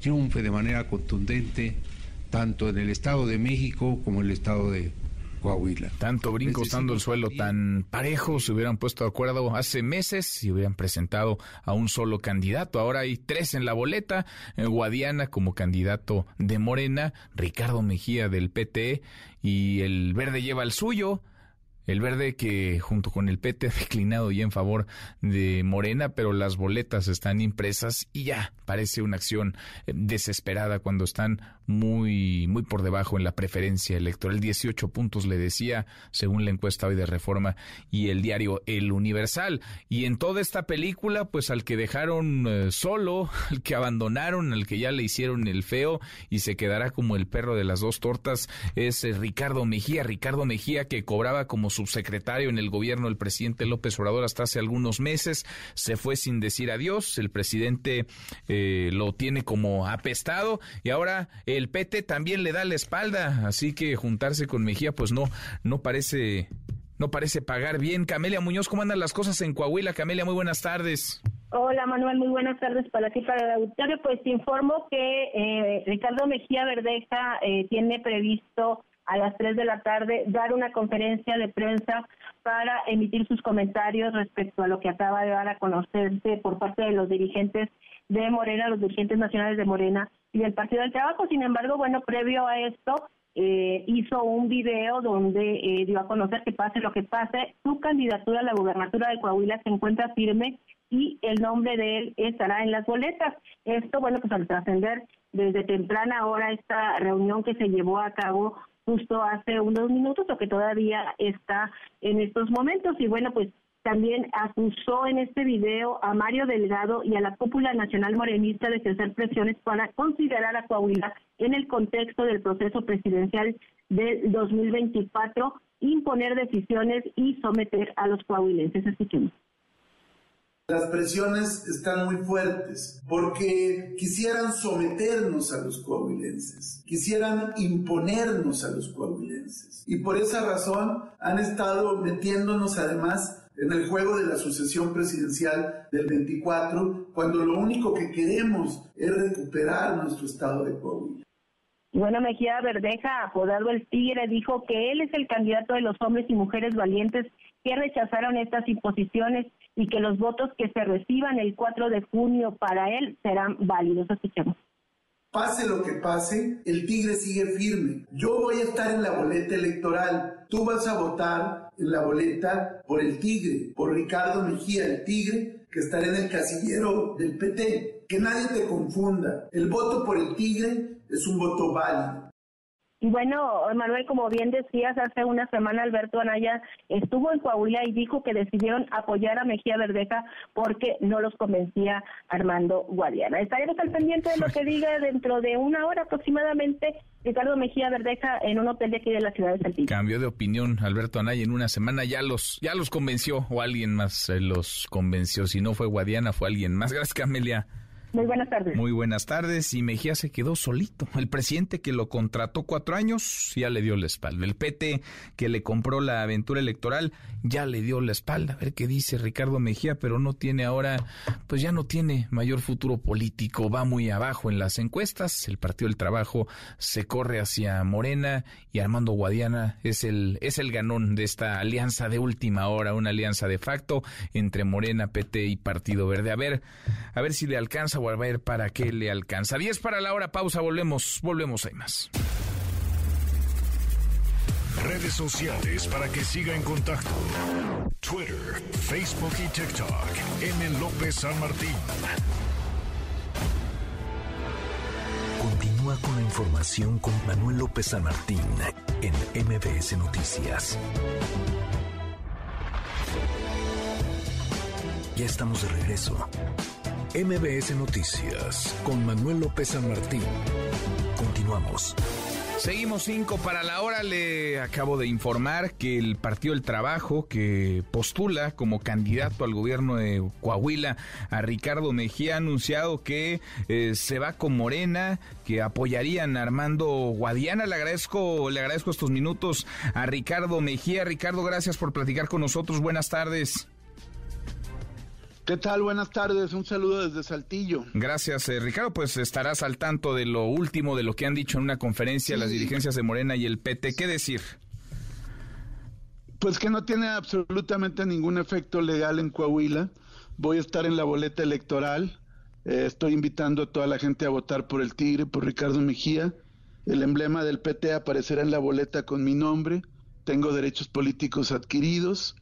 triunfe de manera contundente tanto en el Estado de México como en el Estado de Coahuila. Tanto brinco estando el suelo tan parejo, se hubieran puesto de acuerdo hace meses y hubieran presentado a un solo candidato. Ahora hay tres en la boleta, eh, Guadiana como candidato de Morena, Ricardo Mejía del PT y el Verde lleva el suyo. El verde que junto con el PT ha declinado ya en favor de Morena, pero las boletas están impresas y ya parece una acción eh, desesperada cuando están muy, muy por debajo en la preferencia electoral. 18 puntos le decía, según la encuesta hoy de Reforma y el diario El Universal. Y en toda esta película, pues al que dejaron eh, solo, al que abandonaron, al que ya le hicieron el feo y se quedará como el perro de las dos tortas, es eh, Ricardo Mejía. Ricardo Mejía que cobraba como subsecretario en el gobierno del presidente López Obrador hasta hace algunos meses, se fue sin decir adiós. El presidente eh, lo tiene como apestado y ahora el PT también le da la espalda, así que juntarse con Mejía pues no no parece no parece pagar bien. Camelia Muñoz, ¿cómo andan las cosas en Coahuila? Camelia, muy buenas tardes. Hola Manuel, muy buenas tardes para ti, para el auditorio. Pues te informo que eh, Ricardo Mejía Verdeja eh, tiene previsto a las 3 de la tarde dar una conferencia de prensa para emitir sus comentarios respecto a lo que acaba de dar a conocerse por parte de los dirigentes de Morena, los dirigentes nacionales de Morena y del Partido del Trabajo. Sin embargo, bueno, previo a esto, eh, hizo un video donde eh, dio a conocer que pase lo que pase, su candidatura a la gubernatura de Coahuila se encuentra firme y el nombre de él estará en las boletas. Esto, bueno, pues al trascender desde temprana hora esta reunión que se llevó a cabo justo hace unos minutos o que todavía está en estos momentos y bueno, pues también acusó en este video a Mario Delgado y a la cúpula nacional morenista de ejercer presiones para considerar a Coahuila en el contexto del proceso presidencial del 2024, imponer decisiones y someter a los coahuilenses. Escuchemos. Las presiones están muy fuertes porque quisieran someternos a los coahuilenses, quisieran imponernos a los coahuilenses. Y por esa razón han estado metiéndonos además en el juego de la sucesión presidencial del 24, cuando lo único que queremos es recuperar nuestro estado de Coahuila. Bueno, Mejía Verdeja, apodado el Tigre, dijo que él es el candidato de los hombres y mujeres valientes que rechazaron estas imposiciones y que los votos que se reciban el 4 de junio para él serán válidos. Escuchemos. Pase lo que pase, el tigre sigue firme. Yo voy a estar en la boleta electoral. Tú vas a votar en la boleta por el tigre, por Ricardo Mejía, el tigre, que estará en el casillero del PT. Que nadie te confunda. El voto por el tigre es un voto válido. Y bueno, Manuel, como bien decías, hace una semana Alberto Anaya estuvo en Coahuila y dijo que decidieron apoyar a Mejía Verdeja porque no los convencía Armando Guadiana. Estaremos al pendiente de lo que diga dentro de una hora aproximadamente Ricardo Mejía Verdeja en un hotel de aquí de la ciudad de Saltillo. Cambio de opinión, Alberto Anaya en una semana ya los ya los convenció o alguien más eh, los convenció. Si no fue Guadiana, fue alguien más. Gracias, Camelia. Muy buenas tardes. Muy buenas tardes. Y Mejía se quedó solito. El presidente que lo contrató cuatro años ya le dio la espalda. El PT que le compró la aventura electoral ya le dio la espalda. A ver qué dice Ricardo Mejía, pero no tiene ahora, pues ya no tiene mayor futuro político. Va muy abajo en las encuestas. El Partido del Trabajo se corre hacia Morena y Armando Guadiana es el, es el ganón de esta alianza de última hora, una alianza de facto entre Morena, PT y Partido Verde. A ver, a ver si le alcanza a ver para qué le alcanza. 10 para la hora, pausa, volvemos, volvemos, hay más. Redes sociales para que siga en contacto: Twitter, Facebook y TikTok. M. López San Martín. Continúa con la información con Manuel López San Martín en MBS Noticias. Ya estamos de regreso. MBS Noticias con Manuel López San Martín. Continuamos. Seguimos cinco para la hora. Le acabo de informar que el Partido del Trabajo, que postula como candidato al gobierno de Coahuila a Ricardo Mejía, ha anunciado que eh, se va con Morena, que apoyarían a Armando Guadiana. Le agradezco, le agradezco estos minutos a Ricardo Mejía. Ricardo, gracias por platicar con nosotros. Buenas tardes. ¿Qué tal? Buenas tardes. Un saludo desde Saltillo. Gracias, eh, Ricardo. Pues estarás al tanto de lo último, de lo que han dicho en una conferencia las dirigencias de Morena y el PT. ¿Qué decir? Pues que no tiene absolutamente ningún efecto legal en Coahuila. Voy a estar en la boleta electoral. Eh, estoy invitando a toda la gente a votar por el Tigre, por Ricardo Mejía. El emblema del PT aparecerá en la boleta con mi nombre. Tengo derechos políticos adquiridos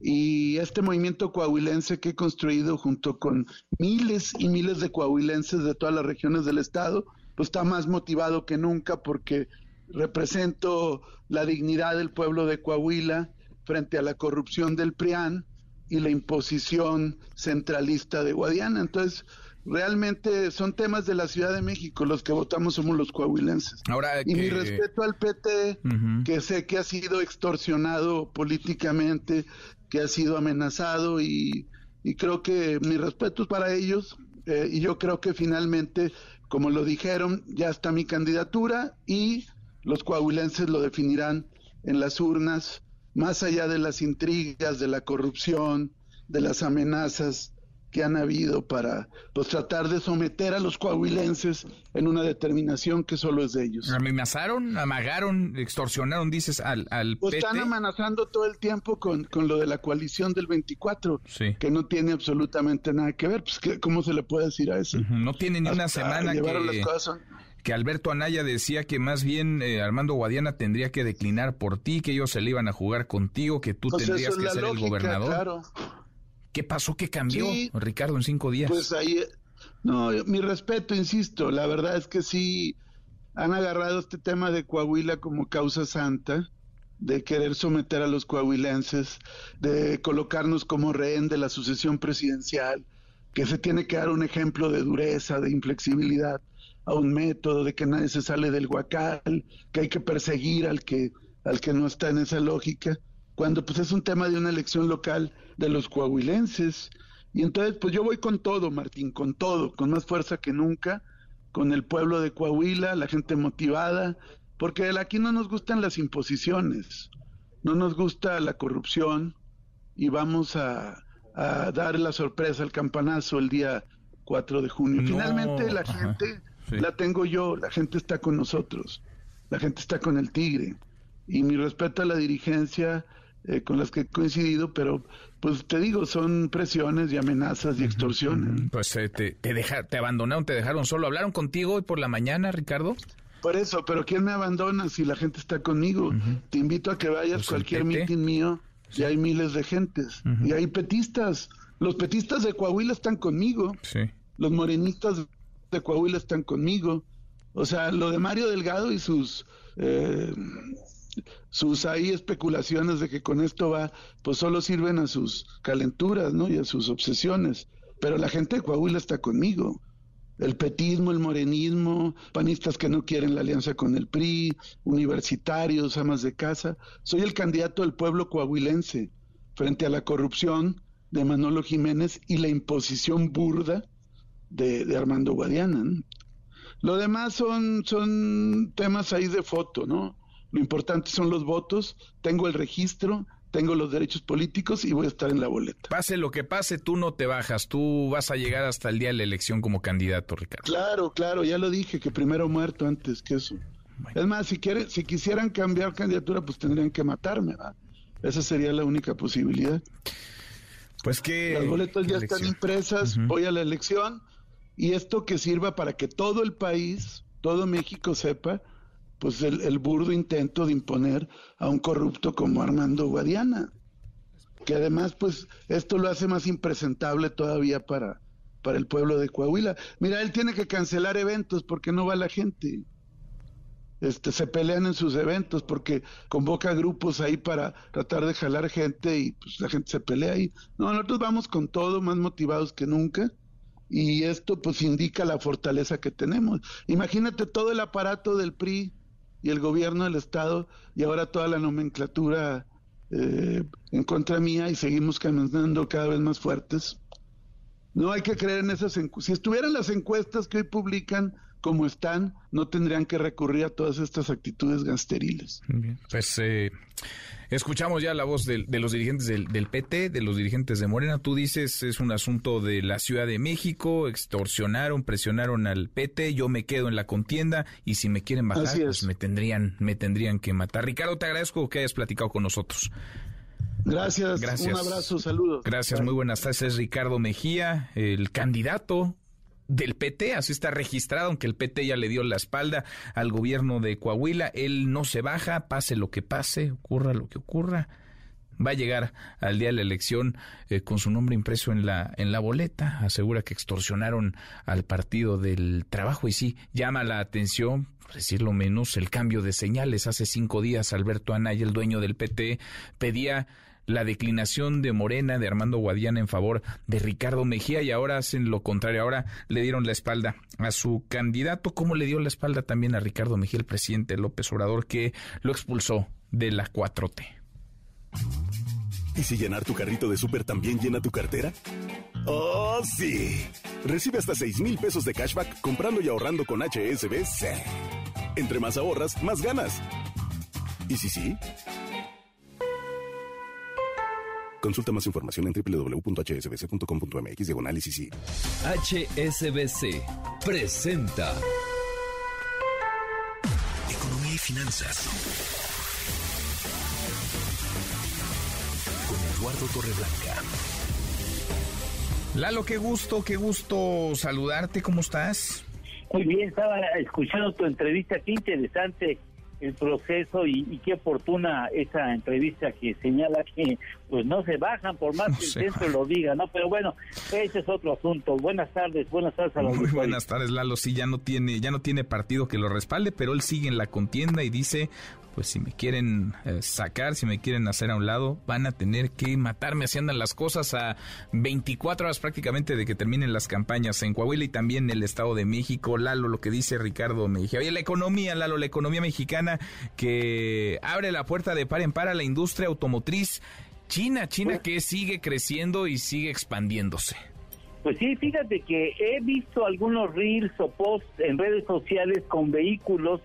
y este movimiento coahuilense que he construido junto con miles y miles de coahuilenses de todas las regiones del estado, pues está más motivado que nunca porque represento la dignidad del pueblo de Coahuila frente a la corrupción del PRIAN y la imposición centralista de Guadiana. Entonces, realmente son temas de la Ciudad de México, los que votamos somos los coahuilenses. Ahora Y mi respeto al PT, que sé que ha sido extorsionado políticamente, que ha sido amenazado y, creo que mi respeto es para ellos eh, y yo creo que finalmente, como lo dijeron, ya está mi candidatura y los coahuilenses lo definirán en las urnas, más allá de las intrigas, de la corrupción, de las amenazas que han habido para pues, tratar de someter a los coahuilenses en una determinación que solo es de ellos. ¿Amenazaron, amagaron, extorsionaron, dices, al, al pues están amenazando todo el tiempo con, con lo de la coalición del 24, que no tiene absolutamente nada que ver. Pues, ¿Cómo se le puede decir a eso? No tiene ni una semana que... que Alberto Anaya decía que más bien eh, Armando Guadiana tendría que declinar por ti, que ellos se le iban a jugar contigo, que tú pues tendrías que ser el gobernador. Claro. ¿Qué pasó? ¿Qué cambió, Ricardo, en cinco días? Pues ahí, no, mi respeto, insisto, la verdad es que sí han agarrado este tema de Coahuila como causa santa, de querer someter a los coahuilenses, de colocarnos como rehén de la sucesión presidencial, que se tiene que dar un ejemplo de dureza, de inflexibilidad, a un método, de que nadie se sale del huacal, que hay que perseguir al que, al que no está en esa lógica cuando pues es un tema de una elección local de los coahuilenses. Y entonces pues yo voy con todo, Martín, con todo, con más fuerza que nunca, con el pueblo de Coahuila, la gente motivada, porque aquí no nos gustan las imposiciones, no nos gusta la corrupción y vamos a, dar la sorpresa, al campanazo el día 4 de junio. Finalmente la gente la tengo yo, la gente está con nosotros, la gente está con el tigre. Y mi respeto a la dirigencia, eh, con las que he coincidido, pero pues te digo, son presiones y amenazas y extorsiones. Pues eh, te, te abandonaron, te dejaron solo. ¿Hablaron contigo hoy por la mañana, Ricardo? Por eso, pero ¿quién me abandona si la gente está conmigo? Te invito a que vayas a pues cualquier meeting mío y hay miles de gentes. Y hay petistas. Los petistas de Coahuila están conmigo. Sí. Los morenistas de Coahuila están conmigo. O sea, lo de Mario Delgado y sus eh, sus ahí especulaciones de que con esto va, pues solo sirven a sus calenturas, ¿no? Y a sus obsesiones. Pero la gente de Coahuila está conmigo. El petismo, el morenismo, panistas que no quieren la alianza con el PRI, universitarios, amas de casa. Soy el candidato del pueblo coahuilense frente a la corrupción de Manolo Jiménez y la imposición burda de, Armando Guadiana. Lo demás son, son temas ahí de foto, ¿no? Lo importante son los votos, tengo el registro, tengo los derechos políticos y voy a estar en la boleta. Pase lo que pase, tú no te bajas, tú vas a llegar hasta el día de la elección como candidato, Ricardo. Claro, claro, ya lo dije, que primero muerto antes que eso. Es más, si, quiere, si quisieran cambiar candidatura, pues tendrían que matarme, ¿verdad? Esa sería la única posibilidad. Pues que... Las boletas ya están impresas, voy a la elección y esto que sirva para que todo el país, todo México sepa pues el, burdo intento de imponer a un corrupto como Armando Guadiana, que además pues esto lo hace más impresentable todavía para, para el pueblo de Coahuila. Mira, él tiene que cancelar eventos porque no va la gente. Este, se pelean en sus eventos porque convoca grupos ahí para tratar de jalar gente y pues la gente se pelea ahí. No, nosotros vamos con todo, más motivados que nunca y esto pues indica la fortaleza que tenemos. Imagínate todo el aparato del PRI y el gobierno del Estado y ahora toda la nomenclatura eh, en contra mía y seguimos caminando cada vez más fuertes. No hay que creer en esas encuestas. Si estuvieran las encuestas que hoy publican como están, no tendrían que recurrir a todas estas actitudes gansteriles. Pues eh, escuchamos ya la voz de, los dirigentes del, PT, de los dirigentes de Morena. Tú dices es un asunto de la Ciudad de México, extorsionaron, presionaron al PT, yo me quedo en la contienda y si me quieren bajar, pues me tendrían, me tendrían que matar. Ricardo, te agradezco que hayas platicado con nosotros. Gracias, Gracias. un abrazo, saludos. Gracias, muy buenas tardes. Es Ricardo Mejía, el candidato del PT, así está registrado, aunque el PT ya le dio la espalda al gobierno de Coahuila, él no se baja, pase lo que pase, ocurra lo que ocurra, va a llegar al día de la elección eh, con su nombre impreso en la en la boleta, asegura que extorsionaron al Partido del Trabajo y sí, llama la atención, por decirlo menos, el cambio de señales. Hace cinco días Alberto Anaya, el dueño del PT, pedía la declinación de Morena, de Armando Guadiana en favor de Ricardo Mejía y ahora hacen lo contrario, ahora le dieron la espalda a su candidato, como le dio la espalda también a Ricardo Mejía, el presidente López Obrador, que lo expulsó de la 4T. ¿Y si llenar tu carrito de súper también llena tu cartera? ¡Oh, sí! Recibe hasta 6 mil pesos de cashback comprando y ahorrando con HSBC. Entre más ahorras, más ganas. ¿Y si sí? Consulta más información en www.hsbc.com.mx diagonal HSBC presenta Economía y finanzas. Con Eduardo Torreblanca. Lalo, qué gusto, qué gusto saludarte, ¿cómo estás? Muy bien, estaba escuchando tu entrevista, qué interesante el proceso y, qué oportuna esa entrevista que señala que pues no se bajan por más que el centro lo diga, ¿no? Pero bueno, ese es otro asunto. Buenas tardes, buenas tardes a los Muy buenas tardes, Lalo. Sí, ya no tiene ya no tiene partido que lo respalde, pero él sigue en la contienda y dice, pues si me quieren eh, sacar, si me quieren hacer a un lado, van a tener que matarme. Así andan las cosas a 24 horas prácticamente de que terminen las campañas en Coahuila y también en el Estado de México. Lalo, lo que dice Ricardo me dije, oye, la economía, Lalo, la economía mexicana que abre la puerta de par en par a la industria automotriz. China, China pues que sigue creciendo y sigue expandiéndose. Pues sí, fíjate que he visto algunos reels o posts en redes sociales con vehículos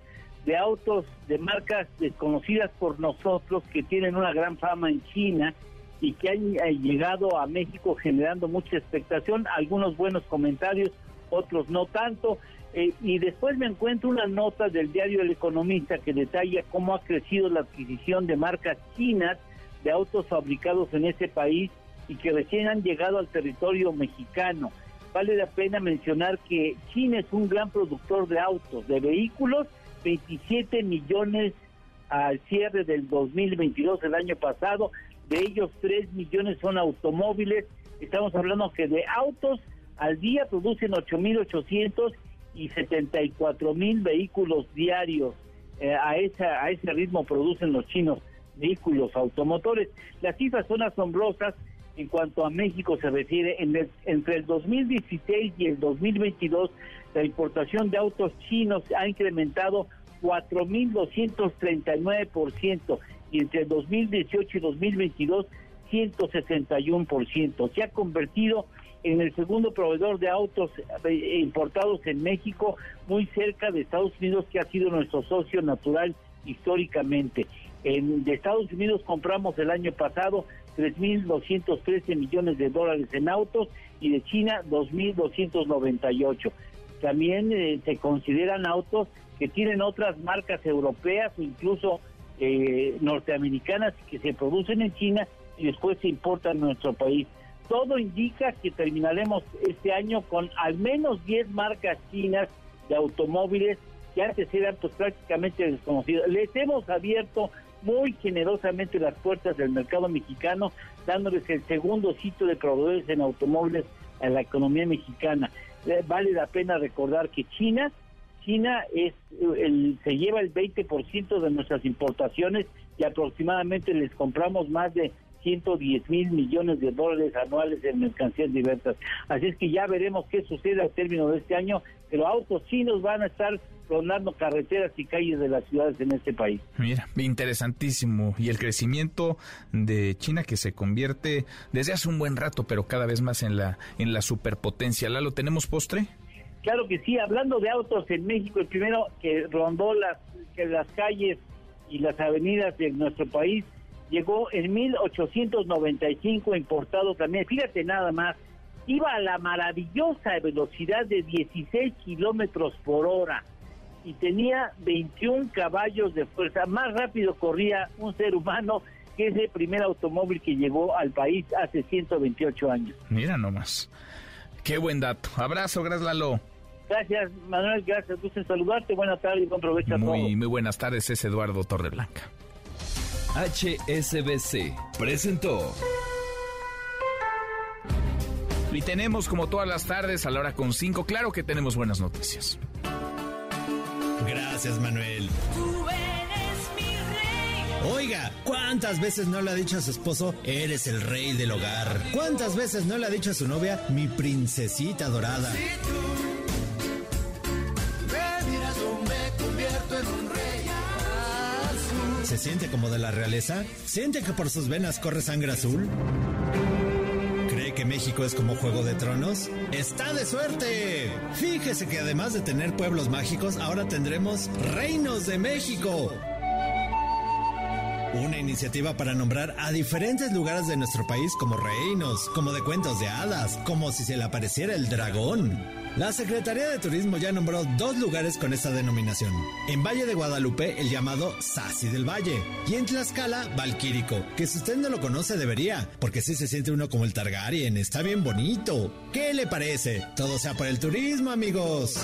de autos de marcas desconocidas por nosotros que tienen una gran fama en China y que han eh, llegado a México generando mucha expectación, algunos buenos comentarios, otros no tanto. Eh, y después me encuentro una nota del diario El Economista que detalla cómo ha crecido la adquisición de marcas chinas de autos fabricados en ese país y que recién han llegado al territorio mexicano. Vale la pena mencionar que China es un gran productor de autos, de vehículos 27 millones al cierre del 2022, el año pasado. De ellos, 3 millones son automóviles. Estamos hablando que de autos al día producen 8.800 y 74 mil vehículos diarios. Eh, a, esa, a ese ritmo producen los chinos vehículos automotores. Las cifras son asombrosas en cuanto a México se refiere. En entre el 2016 y el 2022, la importación de autos chinos ha incrementado 4.239% y entre el 2018 y 2022, 161%. Se ha convertido en el segundo proveedor de autos eh, importados en México, muy cerca de Estados Unidos, que ha sido nuestro socio natural históricamente. En, de Estados Unidos compramos el año pasado 3.213 millones de dólares en autos y de China 2.298. También eh, se consideran autos que tienen otras marcas europeas o incluso eh, norteamericanas que se producen en China y después se importan a nuestro país. Todo indica que terminaremos este año con al menos 10 marcas chinas de automóviles que antes eran pues prácticamente desconocidas. Les hemos abierto muy generosamente las puertas del mercado mexicano, dándoles el segundo sitio de proveedores en automóviles a la economía mexicana. Eh, vale la pena recordar que China, China es el, se lleva el 20% de nuestras importaciones y aproximadamente les compramos más de 110 mil millones de dólares anuales en mercancías diversas. Así es que ya veremos qué sucede al término de este año, pero autos chinos van a estar rondando carreteras y calles de las ciudades en este país. Mira, interesantísimo. Y el crecimiento de China que se convierte desde hace un buen rato, pero cada vez más en la, en la superpotencia. ¿Lalo, tenemos postre? Claro que sí, hablando de autos en México, el primero que rondó las, que las calles y las avenidas de nuestro país llegó en 1895 importado también, fíjate nada más, iba a la maravillosa velocidad de 16 kilómetros por hora y tenía 21 caballos de fuerza. Más rápido corría un ser humano que ese primer automóvil que llegó al país hace 128 años. Mira nomás. Qué buen dato. Abrazo, gracias Lalo. Gracias, Manuel. Gracias. Gusto saludarte. Buenas tardes y buen provecho a Muy, muy buenas tardes. Es Eduardo Torreblanca. HSBC presentó. Y tenemos como todas las tardes a la hora con cinco, claro que tenemos buenas noticias. Gracias, Manuel. Tú eres mi rey. Oiga, ¿cuántas veces no le ha dicho a su esposo, eres el rey del hogar? ¿Cuántas veces no le ha dicho a su novia, mi princesita dorada? Si tú ¿Se siente como de la realeza? ¿Siente que por sus venas corre sangre azul? ¿Cree que México es como Juego de Tronos? ¡Está de suerte! Fíjese que además de tener pueblos mágicos, ahora tendremos Reinos de México. Una iniciativa para nombrar a diferentes lugares de nuestro país como reinos, como de cuentos de hadas, como si se le apareciera el dragón. La Secretaría de Turismo ya nombró dos lugares con esta denominación. En Valle de Guadalupe, el llamado Sasi del Valle. Y en Tlaxcala, Valquírico, que si usted no lo conoce debería, porque si se siente uno como el Targaryen, está bien bonito. ¿Qué le parece? Todo sea por el turismo, amigos.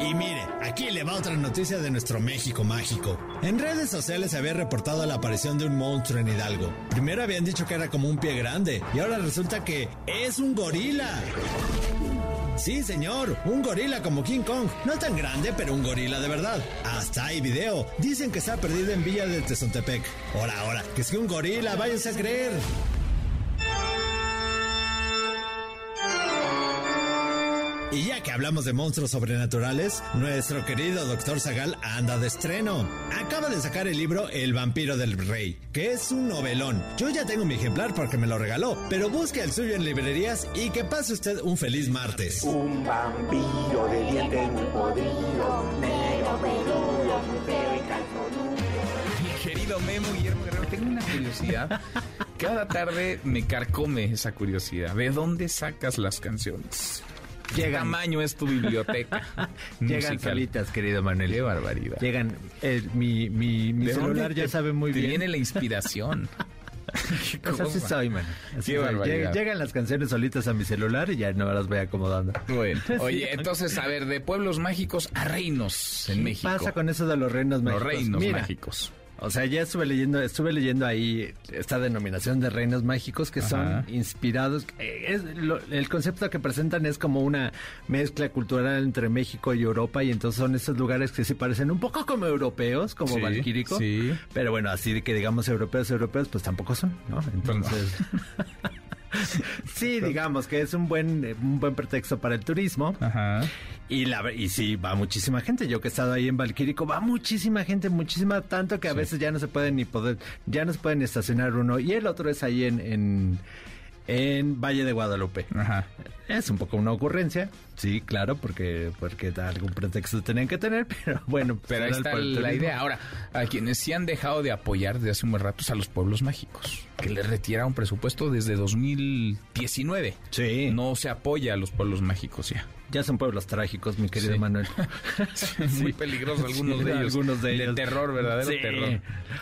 Y mire, aquí le va otra noticia de nuestro México mágico. En redes sociales se había reportado la aparición de un monstruo en Hidalgo. Primero habían dicho que era como un pie grande y ahora resulta que es un gorila. Sí, señor, un gorila como King Kong. No tan grande, pero un gorila de verdad. Hasta hay video. Dicen que se ha perdido en Villa de Tezontepec. Ahora, ahora, que es que un gorila, váyanse a creer. Y ya que hablamos de monstruos sobrenaturales, nuestro querido Dr. Zagal anda de estreno. Acaba de sacar el libro El vampiro del rey, que es un novelón. Yo ya tengo mi ejemplar porque me lo regaló, pero busque el suyo en librerías y que pase usted un feliz martes. Un vampiro de dientes muy podrido, negro, peludo, y. Mi querido Memo Guillermo Guerrero, tengo una curiosidad. Cada tarde me carcome esa curiosidad. ¿De dónde sacas las canciones? ¿Qué tamaño es tu biblioteca? Llegan solitas, querido Manuel. Qué barbaridad. Llegan. eh, mi mi, mi ¿De celular ya te- sabe muy te bien. viene la inspiración. Pues así soy, man. Así Qué soy. Llegan las canciones solitas a mi celular y ya no las voy acomodando. Bueno, oye, entonces, a ver, de pueblos mágicos a reinos en ¿Qué México. pasa con eso de los reinos Los mágicos? reinos Mira, mágicos. O sea, ya estuve leyendo, estuve leyendo ahí esta denominación de reinos mágicos que son inspirados. eh, es lo- el concepto que presentan es como una mezcla cultural entre México y Europa y entonces son estos lugares que se parecen un poco como europeos, como Sí, Valquírico. sí. Pero bueno, así de que digamos europeos, europeos, pues tampoco son, ¿no? Entonces... Sí, digamos que es un buen un buen pretexto para el turismo. Y la y sí va muchísima gente. Yo que he estado ahí en Valquírico, va muchísima gente, muchísima tanto que a veces ya no se pueden ni poder ya no se pueden estacionar uno y el otro es ahí en en, en Valle de Guadalupe. Es un poco una ocurrencia, sí, claro, porque porque algún pretexto tenían que tener, pero bueno, pues, Pero ahí está la idea. Ahora, a quienes sí han dejado de apoyar desde hace un buen rato es a los pueblos mágicos, que les retiraron presupuesto desde 2019. Sí. No se apoya a los pueblos mágicos ya. Ya son pueblos trágicos, mi querido Sí. Manuel. Muy peligrosos algunos Sí, de ellos. Algunos de ellos. terror, verdadero Sí. terror.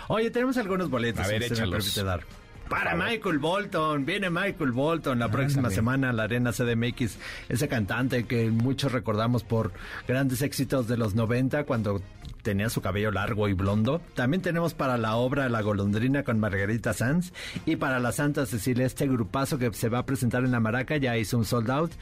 Oye, tenemos algunos boletos. A ver, si se me échalos. permite dar. Para favor. Michael Bolton, viene Michael Bolton la próxima Ándale. semana a la Arena CDMX, ese cantante que muchos recordamos por grandes éxitos de los 90 cuando tenía su cabello largo y blondo. También tenemos para la obra La Golondrina con Margarita Sanz y para la Santa Cecilia este grupazo que se va a presentar en la Maraca ya hizo un sold out.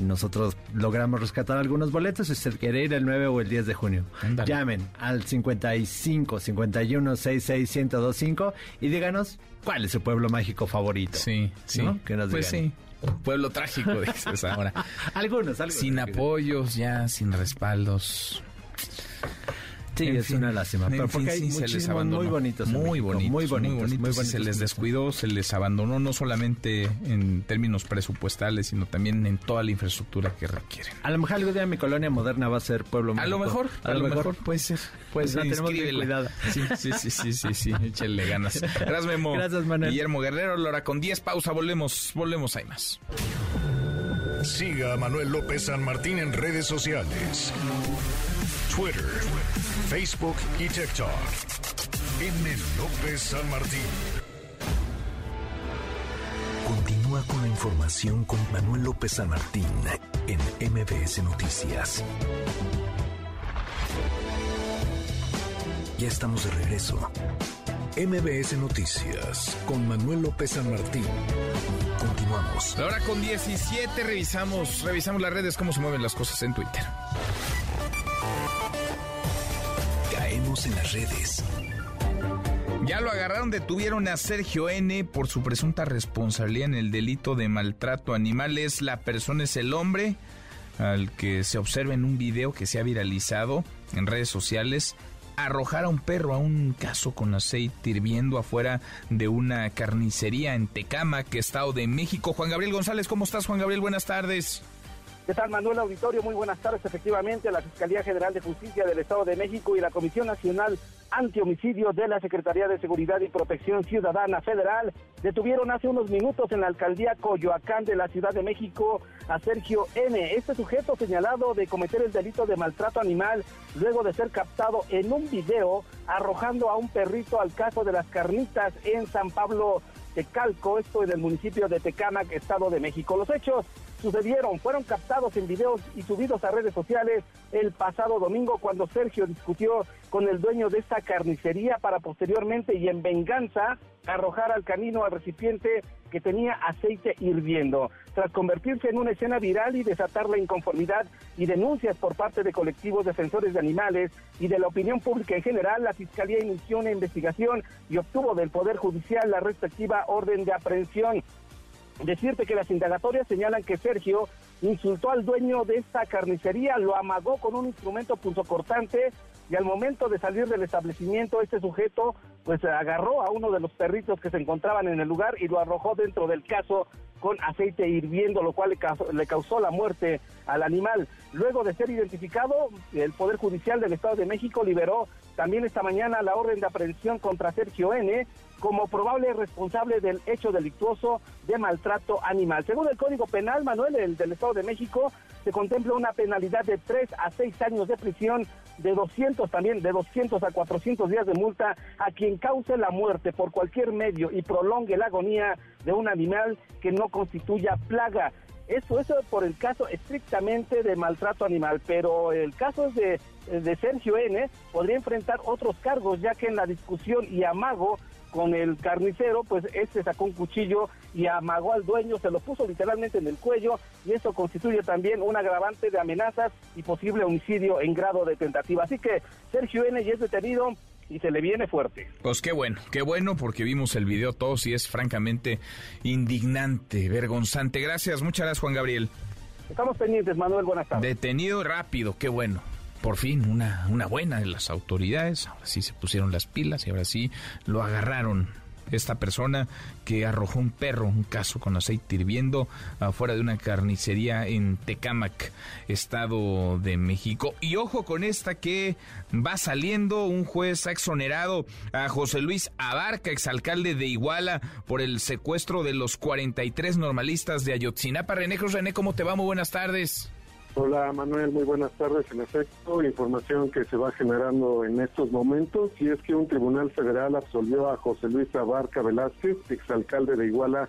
Nosotros logramos rescatar algunos boletos si usted quiere ir el 9 o el 10 de junio. Llamen al 55 51 66 1025 y díganos cuál es su pueblo mágico favorito. Sí, sí. ¿No? Que nos Pues digan. sí. Pueblo trágico, dices ahora. algunos, algunos. Sin apoyos ya, sin respaldos. Sí, En es fin, una lástima. en Pero fin, porque hay sí, se les abandonó. muy bonitos. Muy México, bonitos, muy bonitos, muy bonitos. Se les descuidó, se les abandonó no solamente en términos presupuestales, sino también en toda la infraestructura que requieren. A lo mejor algún día mi colonia moderna va a ser pueblo A lo mejor, a, lo mejor, puede ser. Puede Pues la tenemos bien cuidada. Sí, sí, sí, sí, sí, sí, échale ganas. Gracias, Memo. Gracias, Manuel. Guillermo Guerrero, Lora, con 10 pausa, volvemos, volvemos, hay más. Siga a Manuel López San Martín en redes sociales. Twitter, Facebook y TikTok. M. López San Martín. Continúa con la información con Manuel López San Martín en MBS Noticias. Ya estamos de regreso. MBS Noticias con Manuel López San Martín. Continuamos. Ahora con 17 revisamos, revisamos las redes, cómo se mueven las cosas en Twitter. Caemos en las redes. Ya lo agarraron, detuvieron a Sergio N por su presunta responsabilidad en el delito de maltrato animal. Es la persona, es el hombre al que se observa en un video que se ha viralizado en redes sociales arrojar a un perro a un caso con aceite hirviendo afuera de una carnicería en Tecámac, Estado de México. Juan Gabriel González, ¿cómo estás, Juan Gabriel? Buenas tardes. ¿Qué tal, Manuel Auditorio? Muy buenas tardes. Efectivamente, la Fiscalía General de Justicia del Estado de México y la Comisión Nacional Antihomicidio de la Secretaría de Seguridad y Protección Ciudadana Federal detuvieron hace unos minutos en la alcaldía Coyoacán de la Ciudad de México a Sergio N. Este sujeto señalado de cometer el delito de maltrato animal luego de ser captado en un video arrojando a un perrito al caso de las carnitas en San Pablo Tecalco, esto en el municipio de Tecámac, Estado de México. Los hechos sucedieron, fueron captados en videos y subidos a redes sociales el pasado domingo cuando Sergio discutió con el dueño de esta carnicería para posteriormente y en venganza arrojar al canino al recipiente que tenía aceite hirviendo. Tras convertirse en una escena viral y desatar la inconformidad y denuncias por parte de colectivos defensores de animales y de la opinión pública en general, la Fiscalía inició una investigación y obtuvo del Poder Judicial la respectiva orden de aprehensión. Decirte que las indagatorias señalan que Sergio insultó al dueño de esta carnicería, lo amagó con un instrumento punzocortante y al momento de salir del establecimiento este sujeto pues agarró a uno de los perritos que se encontraban en el lugar y lo arrojó dentro del caso con aceite hirviendo, lo cual le causó, le causó la muerte al animal. Luego de ser identificado, el Poder Judicial del Estado de México liberó también esta mañana la orden de aprehensión contra Sergio N como probable responsable del hecho delictuoso de maltrato animal. Según el Código Penal, Manuel, el del Estado de México, se contempla una penalidad de 3 a 6 años de prisión, de 200 también, de 200 a 400 días de multa a quien cause la muerte por cualquier medio y prolongue la agonía de un animal que no constituya plaga. Eso, eso por el caso estrictamente de maltrato animal, pero el caso de, de Sergio N. podría enfrentar otros cargos, ya que en la discusión y amago con el carnicero, pues este sacó un cuchillo y amagó al dueño, se lo puso literalmente en el cuello y eso constituye también un agravante de amenazas y posible homicidio en grado de tentativa. Así que Sergio N. ya es detenido y se le viene fuerte. Pues qué bueno, qué bueno porque vimos el video todos y es francamente indignante, vergonzante. Gracias, muchas gracias Juan Gabriel. Estamos pendientes, Manuel, buenas tardes. Detenido rápido, qué bueno por fin una, una buena de las autoridades. Ahora sí se pusieron las pilas y ahora sí lo agarraron. Esta persona que arrojó un perro, un caso con aceite hirviendo, afuera de una carnicería en Tecámac, Estado de México. Y ojo con esta que va saliendo, un juez ha exonerado a José Luis Abarca, exalcalde de Iguala, por el secuestro de los 43 normalistas de Ayotzinapa. René Cruz, René, ¿cómo te va? Muy buenas tardes. Hola Manuel, muy buenas tardes. En efecto, información que se va generando en estos momentos y es que un tribunal federal absolvió a José Luis Abarca Velázquez, exalcalde de Iguala,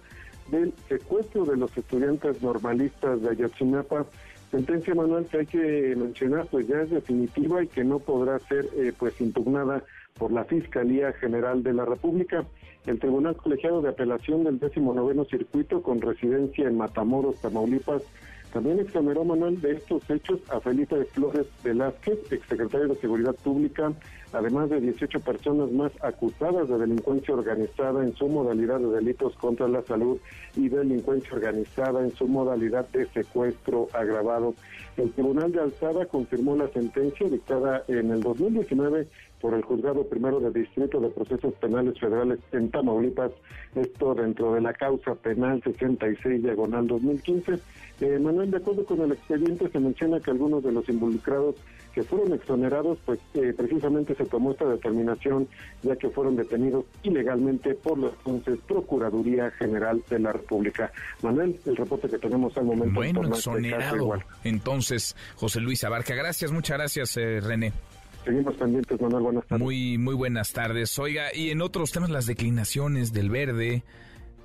del secuestro de los estudiantes normalistas de Ayotzinapa. Sentencia Manuel que hay que mencionar, pues ya es definitiva y que no podrá ser eh, pues impugnada por la Fiscalía General de la República. El Tribunal Colegiado de Apelación del 19 Circuito, con residencia en Matamoros, Tamaulipas, también exoneró Manuel de estos hechos a Felipe Flores Velázquez, exsecretario de Seguridad Pública, además de 18 personas más acusadas de delincuencia organizada en su modalidad de delitos contra la salud y delincuencia organizada en su modalidad de secuestro agravado. El Tribunal de Alzada confirmó la sentencia dictada en el 2019 por el Juzgado Primero de Distrito de Procesos Penales Federales en Tamaulipas, esto dentro de la causa penal 66 diagonal 2015. Eh, Manuel, de acuerdo con el expediente, se menciona que algunos de los involucrados que fueron exonerados, pues eh, precisamente se tomó esta determinación ya que fueron detenidos ilegalmente por la entonces Procuraduría General de la República. Manuel, el reporte que tenemos al momento. Bueno, exonerado. Entonces, José Luis Abarca, gracias, muchas gracias, eh, René. Seguimos pendientes, Manuel. Buenas tardes. Muy, muy buenas tardes. Oiga, y en otros temas, las declinaciones del verde.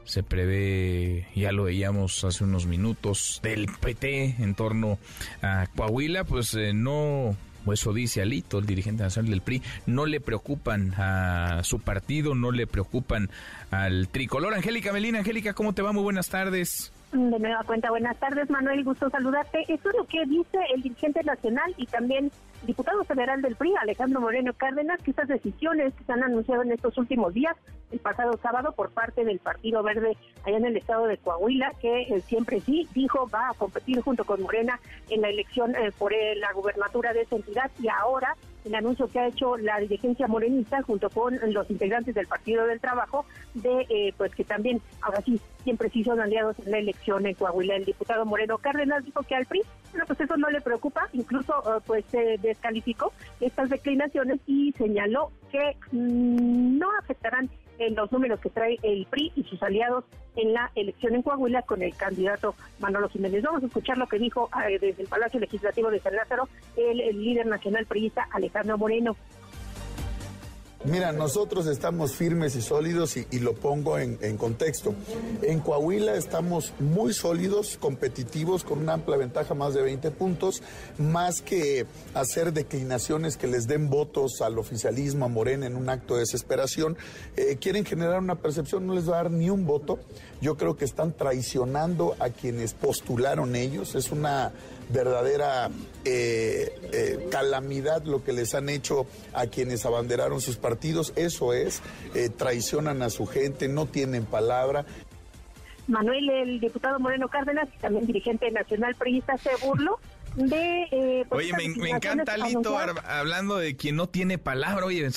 Se prevé, ya lo veíamos hace unos minutos, del PT en torno a Coahuila, pues eh, no, eso dice Alito, el dirigente nacional del PRI, no le preocupan a su partido, no le preocupan al tricolor. Angélica Melina, Angélica, ¿cómo te va? Muy buenas tardes. De nueva cuenta, buenas tardes, Manuel, gusto saludarte. Eso es lo que dice el dirigente nacional y también diputado federal del PRI, Alejandro Moreno Cárdenas, que estas decisiones que se han anunciado en estos últimos días, el pasado sábado, por parte del Partido Verde allá en el estado de Coahuila, que eh, siempre sí dijo va a competir junto con Morena en la elección eh, por eh, la gubernatura de esa entidad y ahora el anuncio que ha hecho la dirigencia morenista junto con los integrantes del Partido del Trabajo de eh, pues que también ahora sí siempre sí son aliados en la elección en Coahuila. El diputado Moreno Cárdenas dijo que al PRI, bueno, pues eso no le preocupa, incluso eh, pues descalificó estas declinaciones y señaló que mm, no afectarán en los números que trae el PRI y sus aliados en la elección en Coahuila con el candidato Manolo Jiménez. Vamos a escuchar lo que dijo eh, desde el Palacio Legislativo de San Lázaro el, el líder nacional priista Alejandro Moreno. Mira, nosotros estamos firmes y sólidos y, lo pongo en, contexto. En Coahuila estamos muy sólidos, competitivos, con una amplia ventaja, más de 20 puntos, más que hacer declinaciones que les den votos al oficialismo, a Morena, en un acto de desesperación. Eh, quieren generar una percepción, no les va a dar ni un voto. Yo creo que están traicionando a quienes postularon ellos. Es una verdadera eh, eh, calamidad lo que les han hecho a quienes abanderaron sus partidos. Eso es, eh, traicionan a su gente, no tienen palabra. Manuel, el diputado Moreno Cárdenas, también dirigente nacional priista, se burló de... Eh, pues, oye, me, encanta Lito hablando de quien no tiene palabra. Oye,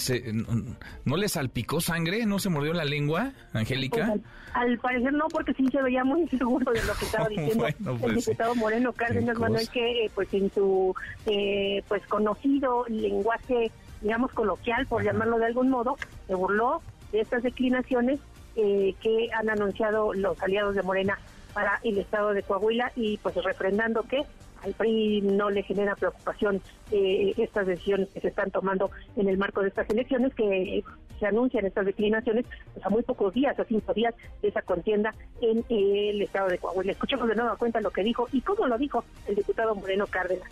no, le salpicó sangre? ¿No se mordió la lengua, Angélica? Pues, al, parecer no, porque sí se veía muy seguro de lo que estaba diciendo el pues, diputado Moreno Cárdenas, Manuel, que eh, pues en su eh, pues conocido lenguaje, digamos, coloquial, por llamarlo de algún modo, se burló de estas declinaciones que han anunciado los aliados de Morena para el estado de Coahuila y pues refrendando que al PRI no le genera preocupación eh, estas decisiones que se están tomando en el marco de estas elecciones que se anuncian estas declinaciones pues, a muy pocos días, a cinco días de esa contienda en el estado de Coahuila. Escuchemos de nuevo cuenta lo que dijo y cómo lo dijo el diputado Moreno Cárdenas.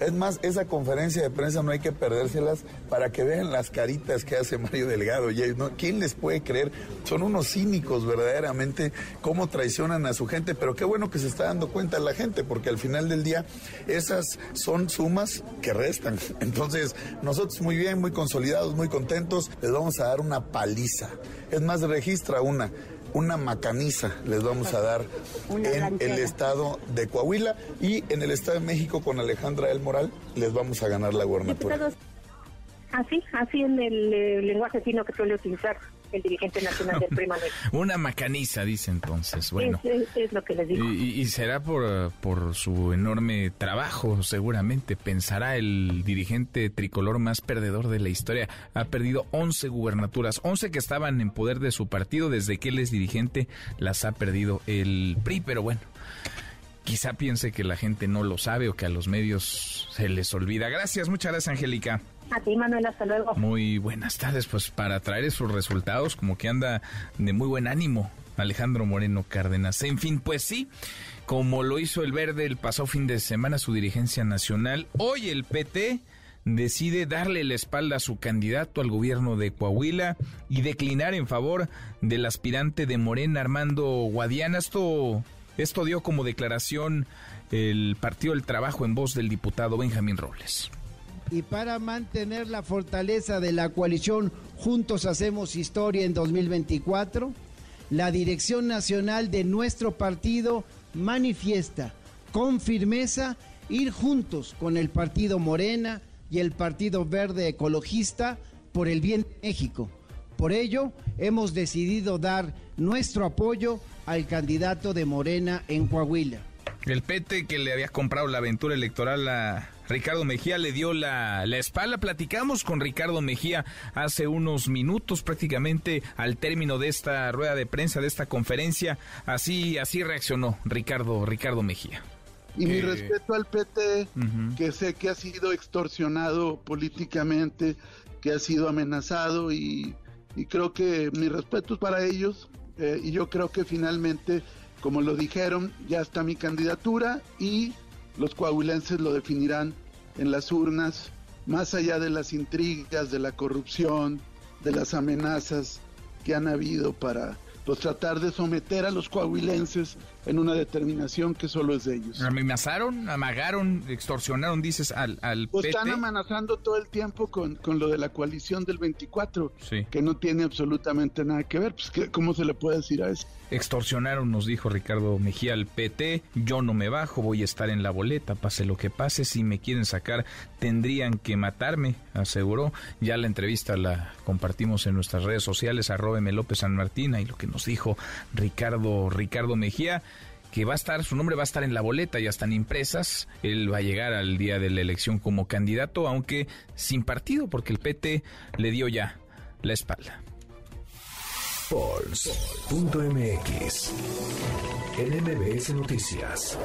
Es más, esa conferencia de prensa no hay que perdérselas para que vean las caritas que hace Mario Delgado. ¿Quién les puede creer? Son unos cínicos verdaderamente, cómo traicionan a su gente, pero qué bueno que se está dando cuenta la gente, porque al final del día esas son sumas que restan. Entonces, nosotros muy bien, muy consolidados, muy contentos, les vamos a dar una paliza. Es más, registra una una macaniza les vamos a dar en el estado de Coahuila y en el estado de México con Alejandra El Moral les vamos a ganar la gubernatura. Así, así en el eh, lenguaje fino que suele utilizar el dirigente nacional del PRI Una macaniza, dice entonces. Bueno, es, lo que les digo. Y, será por, por su enorme trabajo, seguramente. Pensará el dirigente tricolor más perdedor de la historia. Ha perdido 11 gubernaturas, 11 que estaban en poder de su partido. Desde que él es dirigente, las ha perdido el PRI. Pero bueno, quizá piense que la gente no lo sabe o que a los medios se les olvida. Gracias, muchas gracias, Angélica. A ti, Manuel, hasta luego. Muy buenas tardes, pues para traer esos resultados, como que anda de muy buen ánimo Alejandro Moreno Cárdenas. En fin, pues sí, como lo hizo el Verde el pasado fin de semana, su dirigencia nacional, hoy el PT decide darle la espalda a su candidato al gobierno de Coahuila y declinar en favor del aspirante de Morena, Armando Guadiana. Esto, esto dio como declaración el Partido del Trabajo en voz del diputado Benjamín Robles y para mantener la fortaleza de la coalición Juntos Hacemos Historia en 2024, la dirección nacional de nuestro partido manifiesta con firmeza ir juntos con el partido Morena y el Partido Verde Ecologista por el bien de México. Por ello, hemos decidido dar nuestro apoyo al candidato de Morena en Coahuila. El PT que le había comprado la aventura electoral a Ricardo Mejía le dio la, la, espalda. Platicamos con Ricardo Mejía hace unos minutos, prácticamente al término de esta rueda de prensa, de esta conferencia. Así, así reaccionó Ricardo, Ricardo Mejía. Y mi respeto al PT, que sé que ha sido extorsionado políticamente, que ha sido amenazado y, creo que mi respeto es para ellos. Eh, y yo creo que finalmente, como lo dijeron, ya está mi candidatura y los coahuilenses lo definirán en las urnas, más allá de las intrigas, de la corrupción, de las amenazas que han habido para pues, tratar de someter a los coahuilenses en una determinación que solo es de ellos. Amenazaron, amagaron, extorsionaron, dices, al, al pues están amenazando todo el tiempo con, con, lo de la coalición del 24, que no tiene absolutamente nada que ver. Pues, ¿Cómo se le puede decir a eso? Extorsionaron, nos dijo Ricardo Mejía al PT, yo no me bajo, voy a estar en la boleta, pase lo que pase, si me quieren sacar tendrían que matarme, aseguró. Ya la entrevista la compartimos en nuestras redes sociales, arroba López San Martín, y lo que nos dijo Ricardo, Ricardo Mejía que va a estar, su nombre va a estar en la boleta, ya están impresas, él va a llegar al día de la elección como candidato, aunque sin partido, porque el PT le dio ya la espalda. Pulse.mx NMBS Noticias.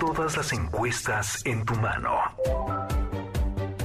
Todas las encuestas en tu mano.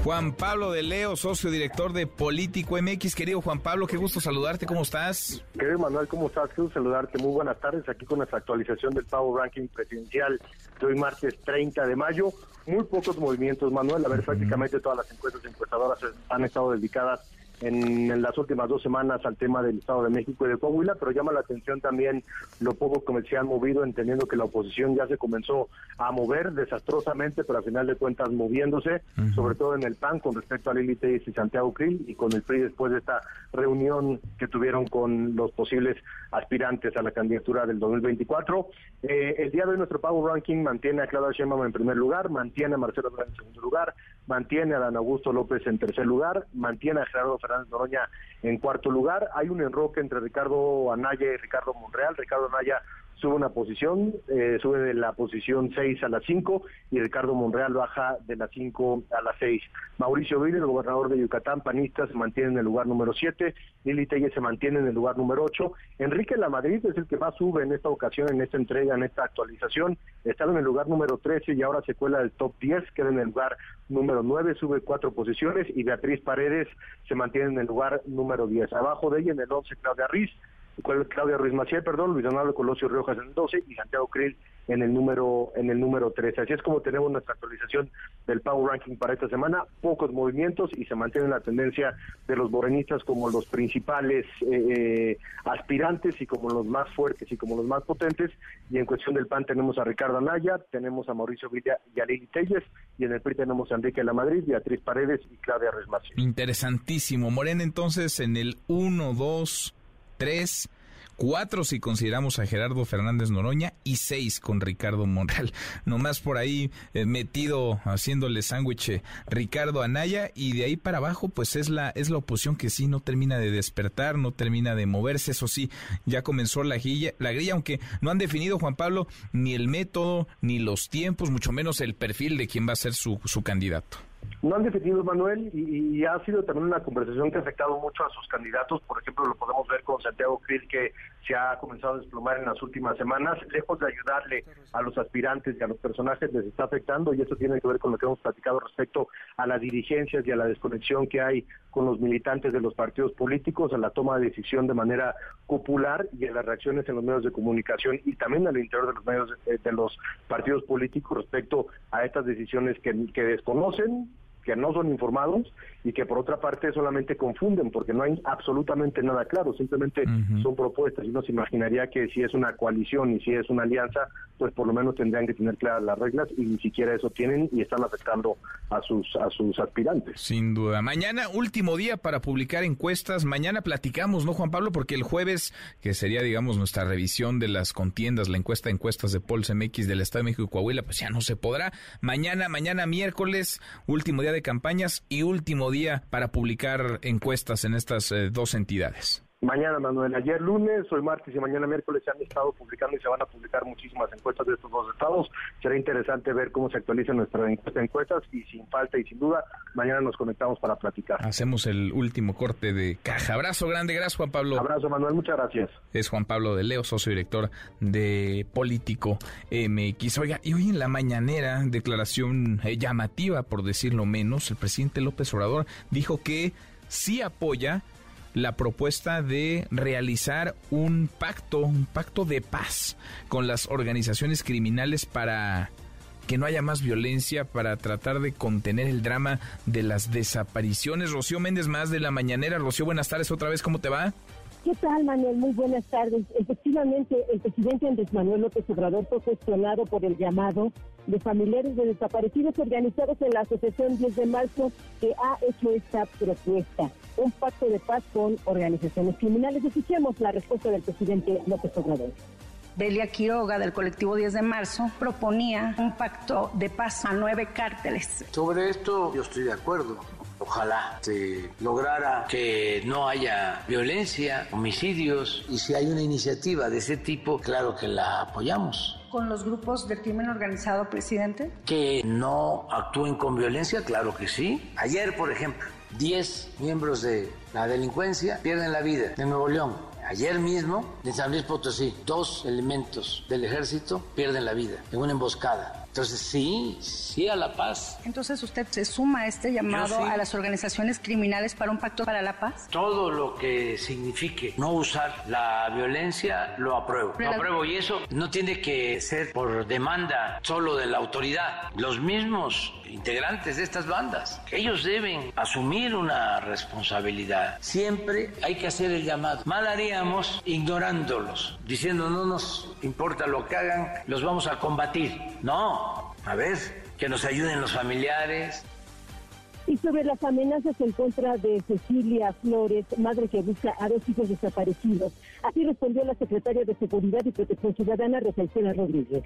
Juan Pablo de Leo, socio director de Político MX. Querido Juan Pablo, qué gusto saludarte, ¿cómo estás? Querido Manuel, ¿cómo estás? Qué gusto saludarte. Muy buenas tardes, aquí con nuestra actualización del Power Ranking presidencial de hoy martes 30 de mayo. Muy pocos movimientos, Manuel. A ver, prácticamente todas las encuestas encuestadoras han estado dedicadas en, las últimas dos semanas al tema del Estado de México y de Coahuila, pero llama la atención también lo poco que se han movido, entendiendo que la oposición ya se comenzó a mover desastrosamente, pero al final de cuentas moviéndose, sobre todo en el PAN con respecto a Lili y Santiago Krill y con el PRI después de esta reunión que tuvieron con los posibles aspirantes a la candidatura del 2024. Eh, el día de hoy nuestro Power Ranking mantiene a Claudia Sheinbaum en primer lugar, mantiene a Marcelo Ebrard en segundo lugar, mantiene a Dan Augusto López en tercer lugar, mantiene a Gerardo Fernández Fernández Noroña en cuarto lugar. Hay un enroque entre Ricardo Anaya y Ricardo Monreal. Ricardo Anaya sube una posición, eh, sube de la posición 6 a la 5 y Ricardo Monreal baja de la 5 a la 6. Mauricio Villa, el gobernador de Yucatán, panista, se mantiene en el lugar número 7, Lili Telle se mantiene en el lugar número 8, Enrique Lamadrid es el que más sube en esta ocasión, en esta entrega, en esta actualización, estaba en el lugar número 13 y ahora se cuela del top 10, queda en el lugar número 9, sube cuatro posiciones. Y Beatriz Paredes se mantiene en el lugar número 10. Abajo de ella en el 11 Claudia Riz, Claudia Ruiz Maciel, perdón, Luis Donaldo Colosio Riojas en el 12 y Santiago Krill en el número en el número 13. Así es como tenemos nuestra actualización del Power Ranking para esta semana, pocos movimientos y se mantiene la tendencia de los morenistas como los principales eh, aspirantes y como los más fuertes y como los más potentes. Y en cuestión del PAN tenemos a Ricardo Anaya, tenemos a Mauricio Villa y a Lili Telles y en el PRI tenemos a Enrique La Madrid, Beatriz Paredes y Claudia Ruiz Maciel. Interesantísimo. Morena entonces en el 1, 2, tres, cuatro si consideramos a Gerardo Fernández Noroña y seis con Ricardo Monreal. Nomás por ahí eh, metido haciéndole sándwich eh, Ricardo Anaya y de ahí para abajo pues es la es la oposición que sí no termina de despertar, no termina de moverse, eso sí, ya comenzó la grilla, la aunque no han definido Juan Pablo ni el método ni los tiempos, mucho menos el perfil de quién va a ser su, su candidato. No han definido, Manuel, y, ha sido también una conversación que ha afectado mucho a sus candidatos. Por ejemplo, lo podemos ver con Santiago Krill, que se ha comenzado a desplomar en las últimas semanas. Lejos de ayudarle a los aspirantes y a los personajes, les está afectando, y eso tiene que ver con lo que hemos platicado respecto a las dirigencias y a la desconexión que hay con los militantes de los partidos políticos, a la toma de decisión de manera popular y a las reacciones en los medios de comunicación y también al interior de los medios de, de los partidos políticos respecto a estas decisiones que desconocen, que no son informados y que por otra parte solamente confunden porque no hay absolutamente nada claro, simplemente son propuestas y uno se imaginaría que si es una coalición y si es una alianza, pues por lo menos tendrían que tener claras las reglas y ni siquiera eso tienen y están afectando a sus a sus aspirantes. Sin duda. Mañana último día para publicar encuestas, mañana platicamos, ¿no, Juan Pablo? Porque el jueves, que sería digamos nuestra revisión de las contiendas, la encuesta de encuestas de Paul MX del Estado de México y Coahuila, pues ya no se podrá. Mañana, mañana miércoles, último día de campañas y último día para publicar encuestas en estas eh, dos entidades. Mañana, Manuel. Ayer lunes, hoy martes y mañana miércoles se han estado publicando y se van a publicar muchísimas encuestas de estos dos estados. Será interesante ver cómo se actualiza nuestra encuesta de encuestas y sin falta y sin duda, mañana nos conectamos para platicar. Hacemos el último corte de caja. Abrazo grande, gracias Juan Pablo. Abrazo Manuel, muchas gracias. Es Juan Pablo de Leo, socio director de Político MX. Oiga, y hoy en la mañanera, declaración eh, llamativa, por decirlo menos, el presidente López Obrador dijo que sí apoya la propuesta de realizar un pacto, un pacto de paz con las organizaciones criminales para que no haya más violencia, para tratar de contener el drama de las desapariciones. Rocío Méndez, más de la mañanera. Rocío, buenas tardes otra vez, ¿cómo te va? ¿Qué tal, Manuel? Muy buenas tardes. Efectivamente, el presidente Andrés Manuel López Obrador fue cuestionado por el llamado de familiares de desaparecidos organizados en la Asociación 10 de Marzo que ha hecho esta propuesta, un pacto de paz con organizaciones criminales. Escuchemos la respuesta del presidente López Obrador. Delia Quiroga del colectivo 10 de marzo proponía un pacto de paz a nueve cárteles. Sobre esto yo estoy de acuerdo. Ojalá se lograra que no haya violencia, homicidios, y si hay una iniciativa de ese tipo, claro que la apoyamos. ¿Con los grupos del crimen organizado, presidente? Que no actúen con violencia, claro que sí. Ayer, por ejemplo, 10 miembros de la delincuencia pierden la vida en Nuevo León. Ayer mismo, en San Luis Potosí, dos elementos del ejército pierden la vida en una emboscada. Entonces, sí, sí a la paz. Entonces, ¿usted se suma a este llamado a las organizaciones criminales para un pacto para la paz? Todo lo que signifique no usar la violencia, lo apruebo. Lo apruebo y eso no tiene que ser por demanda solo de la autoridad. Los mismos integrantes de estas bandas, ellos deben asumir una responsabilidad. Siempre hay que hacer el llamado. Mal haríamos ignorándolos, diciendo no nos importa lo que hagan, los vamos a combatir. No, a ver, que nos ayuden los familiares. Y sobre las amenazas en contra de Cecilia Flores, madre que busca a dos hijos desaparecidos. Así respondió la secretaria de Seguridad y Protección Ciudadana, Rosalcena Rodríguez.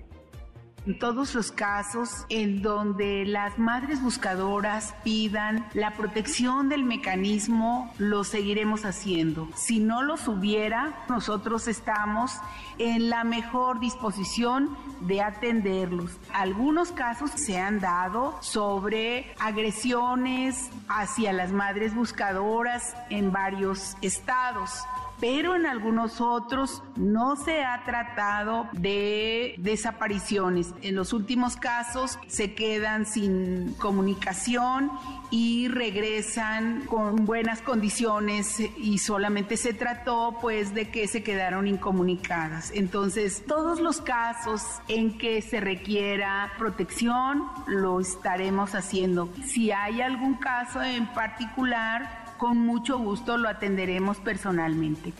Todos los casos en donde las madres buscadoras pidan la protección del mecanismo, lo seguiremos haciendo. Si no los hubiera, nosotros estamos en la mejor disposición de atenderlos. Algunos casos se han dado sobre agresiones hacia las madres buscadoras en varios estados pero en algunos otros no se ha tratado de desapariciones. En los últimos casos se quedan sin comunicación y regresan con buenas condiciones y solamente se trató pues de que se quedaron incomunicadas. Entonces, todos los casos en que se requiera protección lo estaremos haciendo. Si hay algún caso en particular, con mucho gusto lo atenderemos personalmente.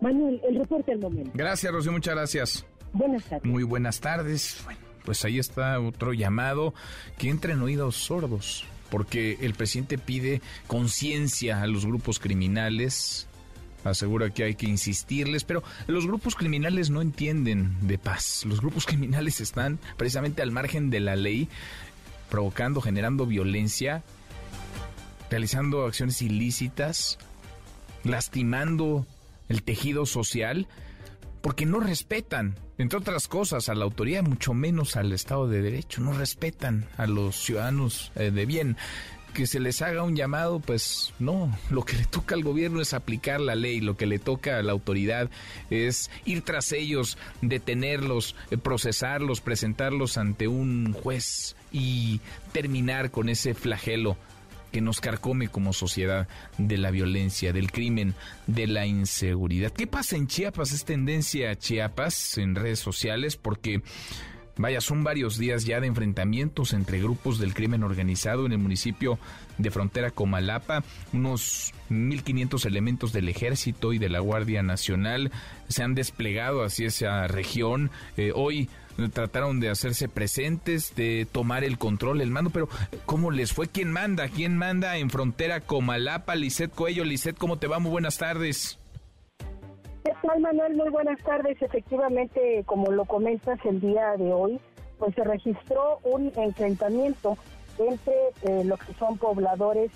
Manuel, el reporte del momento. Gracias, Rocío, muchas gracias. Buenas tardes. Muy buenas tardes. Bueno, pues ahí está otro llamado que entra en oídos sordos, porque el presidente pide conciencia a los grupos criminales, asegura que hay que insistirles, pero los grupos criminales no entienden de paz. Los grupos criminales están precisamente al margen de la ley, provocando, generando violencia realizando acciones ilícitas, lastimando el tejido social, porque no respetan, entre otras cosas, a la autoridad, mucho menos al Estado de Derecho, no respetan a los ciudadanos eh, de bien. Que se les haga un llamado, pues no, lo que le toca al gobierno es aplicar la ley, lo que le toca a la autoridad es ir tras ellos, detenerlos, eh, procesarlos, presentarlos ante un juez y terminar con ese flagelo que nos carcome como sociedad de la violencia, del crimen, de la inseguridad. ¿Qué pasa en Chiapas? Es tendencia a Chiapas en redes sociales porque... Vaya, son varios días ya de enfrentamientos entre grupos del crimen organizado en el municipio de frontera Comalapa. Unos 1.500 elementos del ejército y de la Guardia Nacional se han desplegado hacia esa región. Eh, hoy trataron de hacerse presentes, de tomar el control, el mando, pero ¿cómo les fue? ¿Quién manda? ¿Quién manda en frontera Comalapa? Lisset Coello, Lisset, ¿cómo te va? Muy buenas tardes. ¿Qué Manuel? Muy buenas tardes. Efectivamente, como lo comentas el día de hoy, pues se registró un enfrentamiento entre eh, los que son pobladores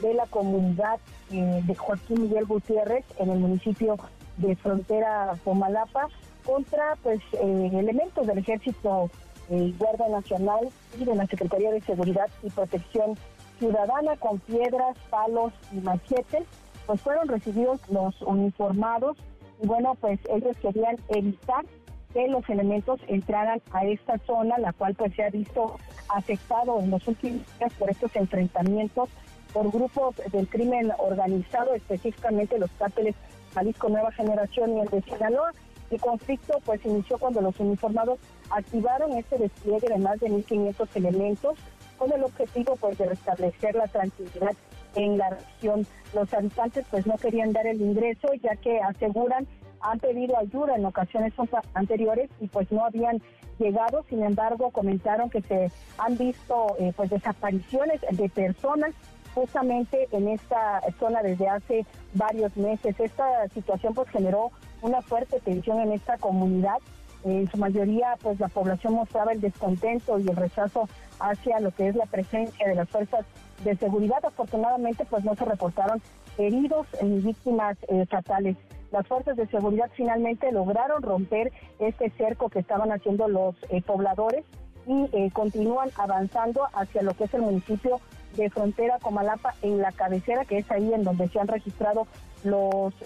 de la comunidad eh, de Joaquín Miguel Gutiérrez en el municipio de Frontera Comalapa contra pues eh, elementos del Ejército y Guardia Nacional y de la Secretaría de Seguridad y Protección Ciudadana con piedras, palos y machetes, pues fueron recibidos los uniformados y bueno, pues ellos querían evitar que los elementos entraran a esta zona, la cual pues se ha visto afectado en los últimos días por estos enfrentamientos por grupos del crimen organizado, específicamente los cárteles Jalisco Nueva Generación y el de Sinaloa. El conflicto pues inició cuando los uniformados activaron este despliegue de más de 1.500 elementos con el objetivo pues de restablecer la tranquilidad en la región. Los habitantes pues no querían dar el ingreso ya que aseguran han pedido ayuda en ocasiones anteriores y pues no habían llegado, sin embargo comentaron que se han visto eh, pues desapariciones de personas justamente en esta zona desde hace varios meses. Esta situación pues generó una fuerte tensión en esta comunidad. En su mayoría pues la población mostraba el descontento y el rechazo hacia lo que es la presencia de las fuerzas de seguridad. Afortunadamente pues no se reportaron heridos ni víctimas eh, fatales. Las fuerzas de seguridad finalmente lograron romper este cerco que estaban haciendo los eh, pobladores y eh, continúan avanzando hacia lo que es el municipio de frontera Comalapa en la cabecera, que es ahí en donde se han registrado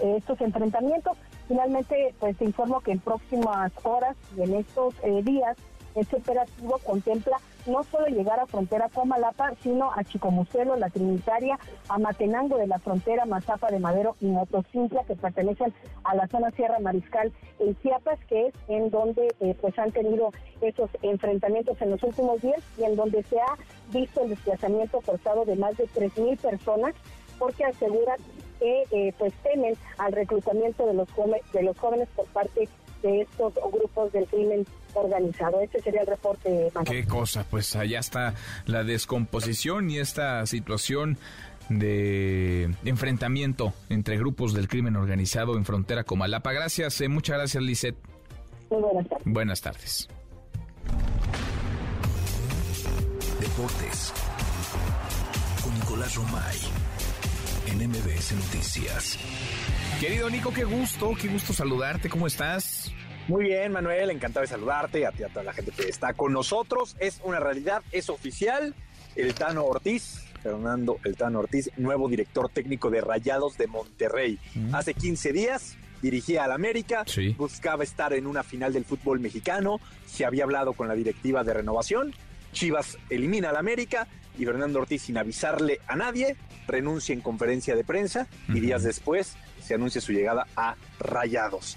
estos enfrentamientos. Finalmente, pues te informo que en próximas horas y en estos eh, días este operativo contempla no solo llegar a frontera Comalapa, sino a Chicomucelo, La Trinitaria, a Matenango de la frontera, Mazapa de Madero y Motocintla, que pertenecen a la zona Sierra Mariscal en Chiapas, que es en donde eh, pues han tenido esos enfrentamientos en los últimos días y en donde se ha visto el desplazamiento forzado de más de 3.000 personas, porque aseguran que eh, pues temen al reclutamiento de los, de los jóvenes por parte de estos grupos del crimen organizado. Este sería el reporte. Qué cosa, pues allá está la descomposición y esta situación de enfrentamiento entre grupos del crimen organizado en frontera Comalapa. Gracias, eh, muchas gracias, Lisette. Muy buenas tardes. Buenas tardes. deportes. Con Nicolás Romay. En MBS Noticias. Querido Nico, qué gusto, qué gusto saludarte. ¿Cómo estás? Muy bien, Manuel, encantado de saludarte, a ti a toda la gente que está con nosotros. Es una realidad, es oficial. El Tano Ortiz, Fernando El Tano Ortiz, nuevo director técnico de Rayados de Monterrey. Hace 15 días dirigía al América, buscaba estar en una final del fútbol mexicano, se había hablado con la directiva de renovación, Chivas elimina al América y Fernando Ortiz sin avisarle a nadie renuncia en conferencia de prensa y días después se anuncia su llegada a Rayados.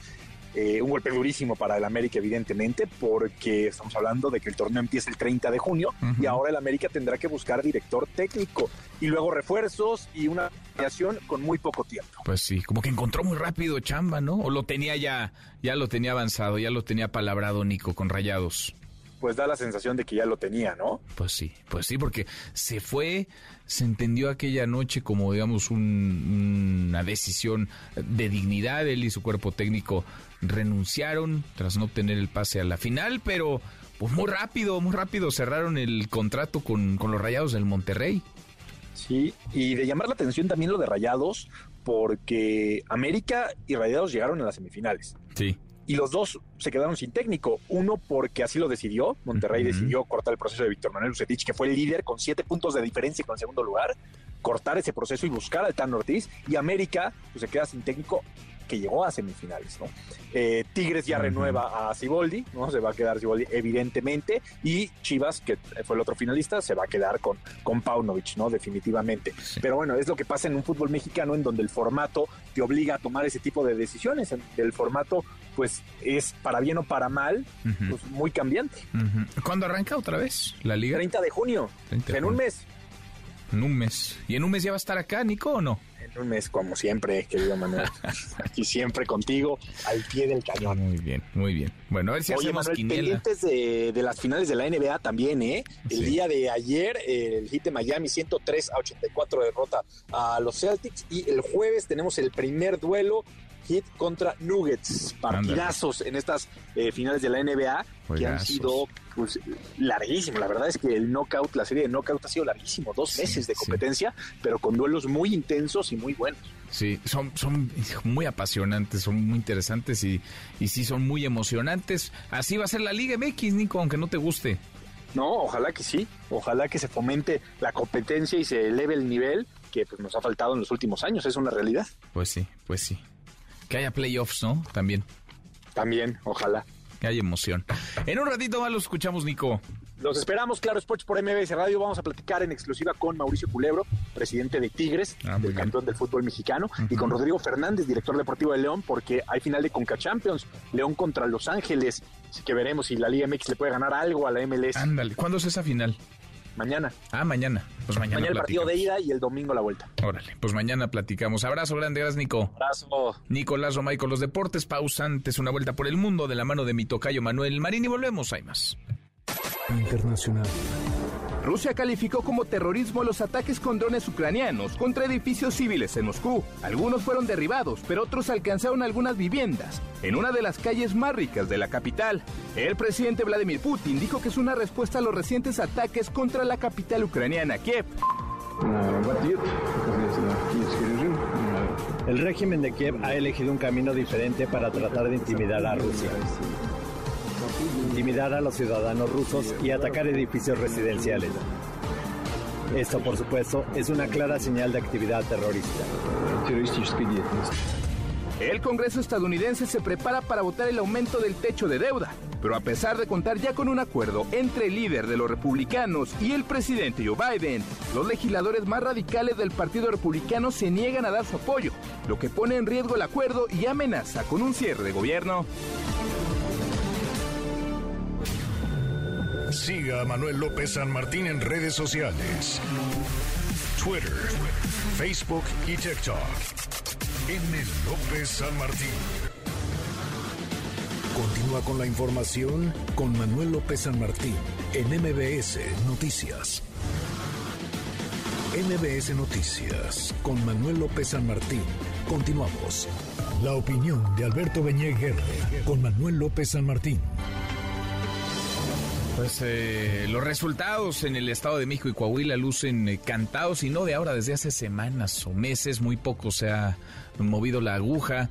Eh, un golpe durísimo para el América, evidentemente, porque estamos hablando de que el torneo empieza el 30 de junio y ahora el América tendrá que buscar director técnico y luego refuerzos y una creación con muy poco tiempo. Pues sí, como que encontró muy rápido chamba, ¿no? O lo tenía ya, ya lo tenía avanzado, ya lo tenía palabrado Nico con rayados pues da la sensación de que ya lo tenía, ¿no? Pues sí, pues sí, porque se fue, se entendió aquella noche como, digamos, una decisión de dignidad. Él y su cuerpo técnico renunciaron tras no obtener el pase a la final, pero pues muy rápido, muy rápido cerraron el contrato con, con los Rayados del Monterrey. Sí, y de llamar la atención también lo de Rayados, porque América y Rayados llegaron a las semifinales. Sí y los dos se quedaron sin técnico. Uno porque así lo decidió, Monterrey decidió cortar el proceso de Víctor Manuel Ucetich, que fue el líder con siete puntos de diferencia con el segundo lugar, cortar ese proceso y buscar al Tan Ortiz, y América pues, se queda sin técnico que llegó a semifinales, ¿no? Eh, Tigres ya renueva a Ciboldi, ¿no? Se va a quedar Ciboldi, evidentemente, y Chivas, que fue el otro finalista, se va a quedar con, con Paunovic, ¿no? Definitivamente. Pero bueno, es lo que pasa en un fútbol mexicano en donde el formato te obliga a tomar ese tipo de decisiones. El formato, pues, es para bien o para mal, pues muy cambiante. ¿Cuándo arranca otra vez la liga? 30 de junio, en un mes. En un mes. ¿Y en un mes ya va a estar acá, Nico, o no? Un mes como siempre, querido Manuel. Aquí siempre contigo, al pie del cañón. Muy bien, muy bien. Bueno, a ver si Oye, hacemos Manuel, pendientes de, de, las finales de la NBA también, ¿eh? El día de ayer, el hit de Miami 103 a 84 derrota a los Celtics y el jueves tenemos el primer duelo Hit contra Nuggets, partidazos en estas eh, finales de la NBA que han sido pues, larguísimos. La verdad es que el knockout, la serie de knockout ha sido larguísimo, dos meses de competencia, pero con duelos muy intensos y muy buenos. Sí, son, son muy apasionantes, son muy interesantes y, y sí son muy emocionantes. Así va a ser la Liga MX, Nico, aunque no te guste. No, ojalá que sí, ojalá que se fomente la competencia y se eleve el nivel que pues, nos ha faltado en los últimos años, es una realidad. Pues sí, pues sí. Que haya playoffs, ¿no? También. También, ojalá. Que haya emoción. En un ratito más lo escuchamos, Nico. Los esperamos, Claro Sports por MBS Radio. Vamos a platicar en exclusiva con Mauricio Culebro, presidente de Tigres, ah, del campeón del fútbol mexicano, y con Rodrigo Fernández, director deportivo de León, porque hay final de Conca Champions, León contra Los Ángeles. Así que veremos si la Liga MX le puede ganar algo a la MLS. Ándale, ¿cuándo es esa final? Mañana. Ah, mañana. Pues mañana. Mañana el partido de ida y el domingo la vuelta. Órale, pues mañana platicamos. Abrazo grande, gracias, Nico. Abrazo. Nicolás Romay con los deportes. Pausantes, una vuelta por el mundo de la mano de mi tocayo Manuel Marín y volvemos. Hay más. Internacional. Rusia calificó como terrorismo los ataques con drones ucranianos contra edificios civiles en Moscú. Algunos fueron derribados, pero otros alcanzaron algunas viviendas en una de las calles más ricas de la capital. El presidente Vladimir Putin dijo que es una respuesta a los recientes ataques contra la capital ucraniana, Kiev. El régimen de Kiev ha elegido un camino diferente para tratar de intimidar a Rusia intimidar a los ciudadanos rusos y atacar edificios residenciales. Esto, por supuesto, es una clara señal de actividad terrorista. El Congreso estadounidense se prepara para votar el aumento del techo de deuda, pero a pesar de contar ya con un acuerdo entre el líder de los republicanos y el presidente Joe Biden, los legisladores más radicales del Partido Republicano se niegan a dar su apoyo, lo que pone en riesgo el acuerdo y amenaza con un cierre de gobierno. Siga a Manuel López San Martín en redes sociales. Twitter, Facebook y TikTok. M. López San Martín. Continúa con la información con Manuel López San Martín en MBS Noticias. MBS Noticias con Manuel López San Martín. Continuamos. La opinión de Alberto Beñé con Manuel López San Martín. Pues eh, los resultados en el Estado de México y Coahuila lucen eh, cantados y no de ahora, desde hace semanas o meses, muy poco se ha movido la aguja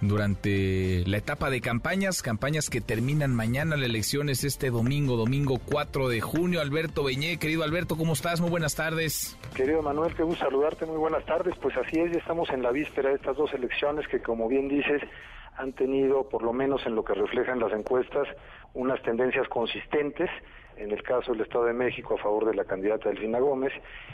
durante la etapa de campañas, campañas que terminan mañana, la elección es este domingo, domingo 4 de junio. Alberto Beñé, querido Alberto, ¿cómo estás? Muy buenas tardes. Querido Manuel, qué gusto saludarte, muy buenas tardes. Pues así es, ya estamos en la víspera de estas dos elecciones que, como bien dices, han tenido, por lo menos en lo que reflejan las encuestas, unas tendencias consistentes, en el caso del Estado de México a favor de la candidata Delfina Gómez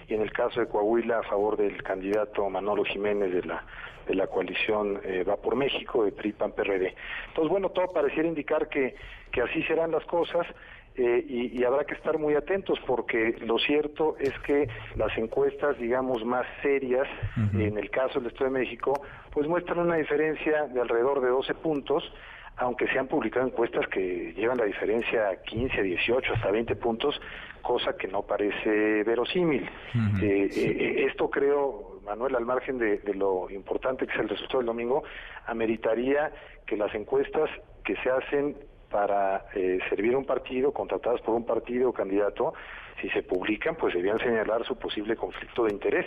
y en el caso de Coahuila a favor del candidato Manolo Jiménez de la de la coalición eh, Va por México de PRI PAN PRD. Entonces, bueno, todo pareciera indicar que, que así serán las cosas. Eh, y, habrá que estar muy atentos porque lo cierto es que las encuestas, digamos, más serias, en el caso del Estado de México, pues muestran una diferencia de alrededor de 12 puntos aunque se han publicado encuestas que llevan la diferencia a 15, 18, hasta 20 puntos, cosa que no parece verosímil. Eh, eh, esto creo, Manuel, al margen de, lo importante que es el resultado del domingo, ameritaría que las encuestas que se hacen para eh, servir un partido, contratadas por un partido o candidato, si se publican, pues debían señalar su posible conflicto de interés,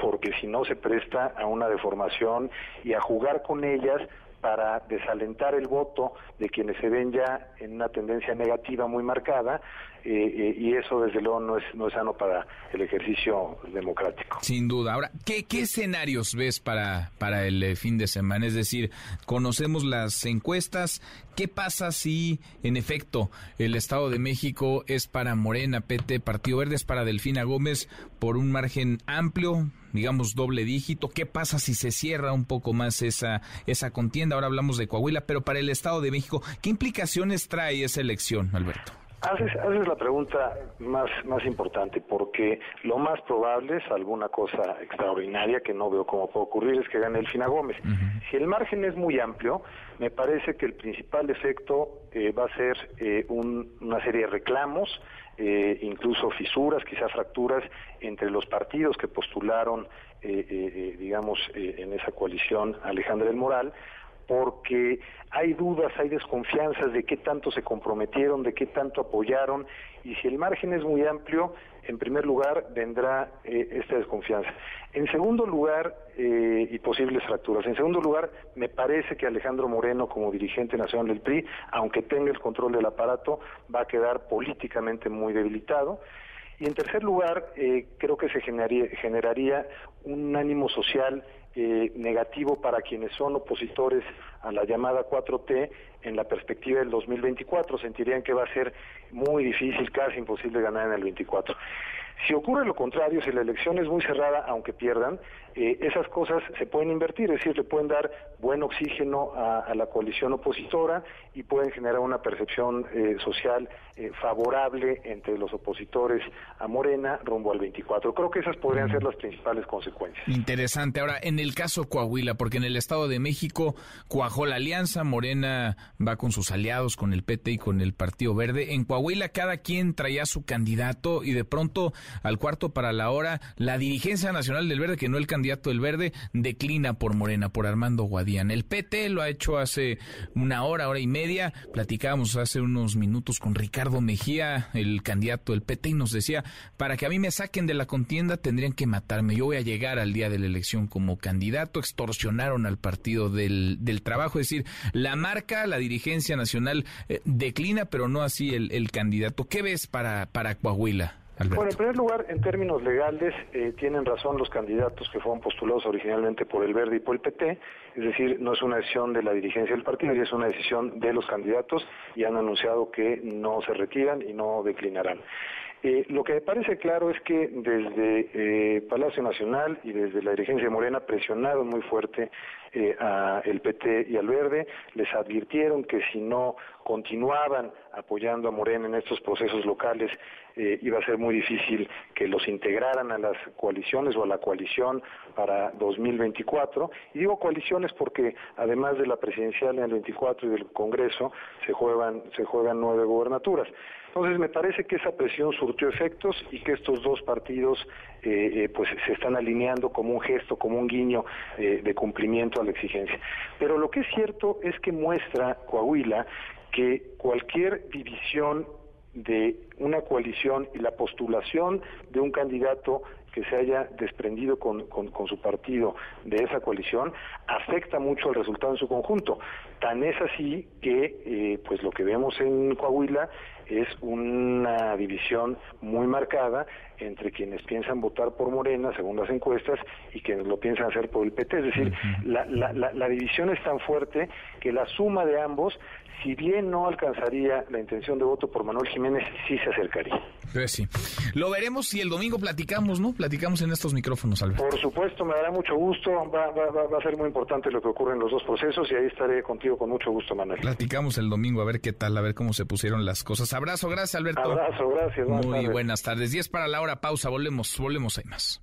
porque si no se presta a una deformación y a jugar con ellas para desalentar el voto de quienes se ven ya en una tendencia negativa muy marcada eh, eh, y eso desde luego no es no es sano para el ejercicio democrático. Sin duda. Ahora, ¿qué, qué escenarios ves para para el eh, fin de semana? Es decir, conocemos las encuestas. ¿Qué pasa si en efecto el Estado de México es para Morena, PT, Partido Verde es para Delfina Gómez por un margen amplio? Digamos, doble dígito. ¿Qué pasa si se cierra un poco más esa, esa contienda? Ahora hablamos de Coahuila, pero para el Estado de México, ¿qué implicaciones trae esa elección, Alberto? Haces, haces la pregunta más, más importante, porque lo más probable es alguna cosa extraordinaria que no veo cómo puede ocurrir, es que gane Elfina Gómez. Si el margen es muy amplio, me parece que el principal efecto eh, va a ser eh, una serie de reclamos, eh, incluso fisuras, quizás fracturas entre los partidos que postularon, digamos, en esa coalición Alejandra del Moral, porque hay dudas, hay desconfianzas de qué tanto se comprometieron, de qué tanto apoyaron, y si el margen es muy amplio, en primer lugar vendrá eh, esta desconfianza. En segundo lugar, eh, y posibles fracturas. En segundo lugar, me parece que Alejandro Moreno, como dirigente nacional del PRI, aunque tenga el control del aparato, va a quedar políticamente muy debilitado. Y en tercer lugar, eh, creo que se generaría, generaría un ánimo social eh, negativo para quienes son opositores a la llamada 4T en la perspectiva del 2024. Sentirían que va a ser muy difícil, casi imposible ganar en el 24. Si ocurre lo contrario, si la elección es muy cerrada, aunque pierdan, eh, esas cosas se pueden invertir, es decir, le pueden dar buen oxígeno a, la coalición opositora y pueden generar una percepción eh, social eh, favorable entre los opositores a Morena rumbo al 24. Creo que esas podrían ser las principales consecuencias. Interesante. Ahora, en el caso Coahuila, porque en el Estado de México cuajó la alianza, Morena va con sus aliados, con el PT y con el Partido Verde. En Coahuila cada quien traía su candidato y de pronto al cuarto para la hora, la dirigencia nacional del Verde, que no el candidato del Verde, declina por Morena, por Armando Guadiana. El PT lo ha hecho hace una hora, hora y media. Platicábamos hace unos minutos con Ricardo Mejía, el candidato del PT, y nos decía, para que a mí me saquen de la contienda tendrían que matarme. Yo voy a llegar al día de la elección como candidato. Extorsionaron al partido del, del trabajo. Es decir, la marca, la dirigencia nacional eh, declina, pero no así el, el candidato. ¿Qué ves para, para Coahuila? Bueno, en primer lugar, en términos legales, eh, tienen razón los candidatos que fueron postulados originalmente por el Verde y por el PT, es decir, no es una decisión de la dirigencia del partido, es una decisión de los candidatos y han anunciado que no se retiran y no declinarán. Eh, lo que me parece claro es que desde eh, Palacio Nacional y desde la dirigencia de Morena presionaron muy fuerte eh, al PT y al Verde, les advirtieron que si no continuaban apoyando a Morena en estos procesos locales, eh, iba a ser muy difícil que los integraran a las coaliciones o a la coalición para 2024. Y digo coaliciones porque además de la presidencial en el 24 y del Congreso, se juegan, se juegan nueve gobernaturas. Entonces me parece que esa presión surtió efectos y que estos dos partidos eh, eh, pues se están alineando como un gesto, como un guiño eh, de cumplimiento a la exigencia. Pero lo que es cierto es que muestra Coahuila que cualquier división de una coalición y la postulación de un candidato que se haya desprendido con, su partido de esa coalición afecta mucho el resultado en su conjunto. Tan es así que eh, pues lo que vemos en Coahuila es una división muy marcada entre quienes piensan votar por Morena, según las encuestas, y quienes lo piensan hacer por el PT. Es decir, la, la, la división es tan fuerte que la suma de ambos si bien no alcanzaría la intención de voto por Manuel Jiménez, sí se acercaría. Pues sí. Lo veremos si el domingo platicamos, ¿no? Platicamos en estos micrófonos, Alberto. Por supuesto, me dará mucho gusto. Va, va, va, a ser muy importante lo que ocurre en los dos procesos y ahí estaré contigo con mucho gusto, Manuel. Platicamos el domingo a ver qué tal, a ver cómo se pusieron las cosas. Abrazo, gracias, Alberto. Abrazo, gracias. muy buenas tardes. Diez para la hora, pausa. Volvemos, volvemos, hay más.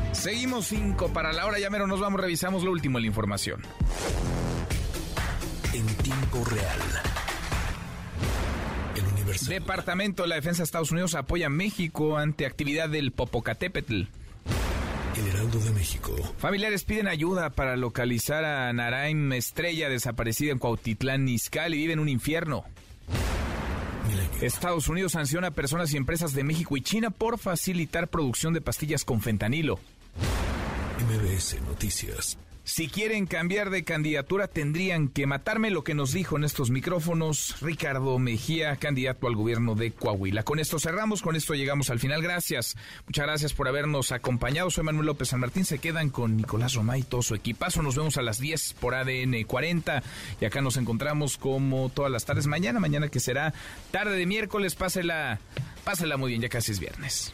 Seguimos cinco para la hora, ya mero nos vamos, revisamos lo último en la información. En tiempo real. El. Departamento de la Defensa de Estados Unidos apoya a México ante actividad del Popocatépetl. El Heraldo de México. Familiares piden ayuda para localizar a Naraim Estrella, desaparecida en Cuautitlán, Izcalli, y vive en un infierno. Estados Unidos sanciona a personas y empresas de México y China por facilitar producción de pastillas con fentanilo. MBS Noticias. Si quieren cambiar de candidatura tendrían que matarme lo que nos dijo en estos micrófonos Ricardo Mejía, candidato al gobierno de Coahuila. Con esto cerramos, con esto llegamos al final. Gracias, muchas gracias por habernos acompañado. Soy Manuel López San Martín. Se quedan con Nicolás Romay y todo su equipazo. Nos vemos a las 10 por ADN 40 y acá nos encontramos como todas las tardes. Mañana, mañana que será tarde de miércoles. Pásela, pásela muy bien, ya casi es viernes.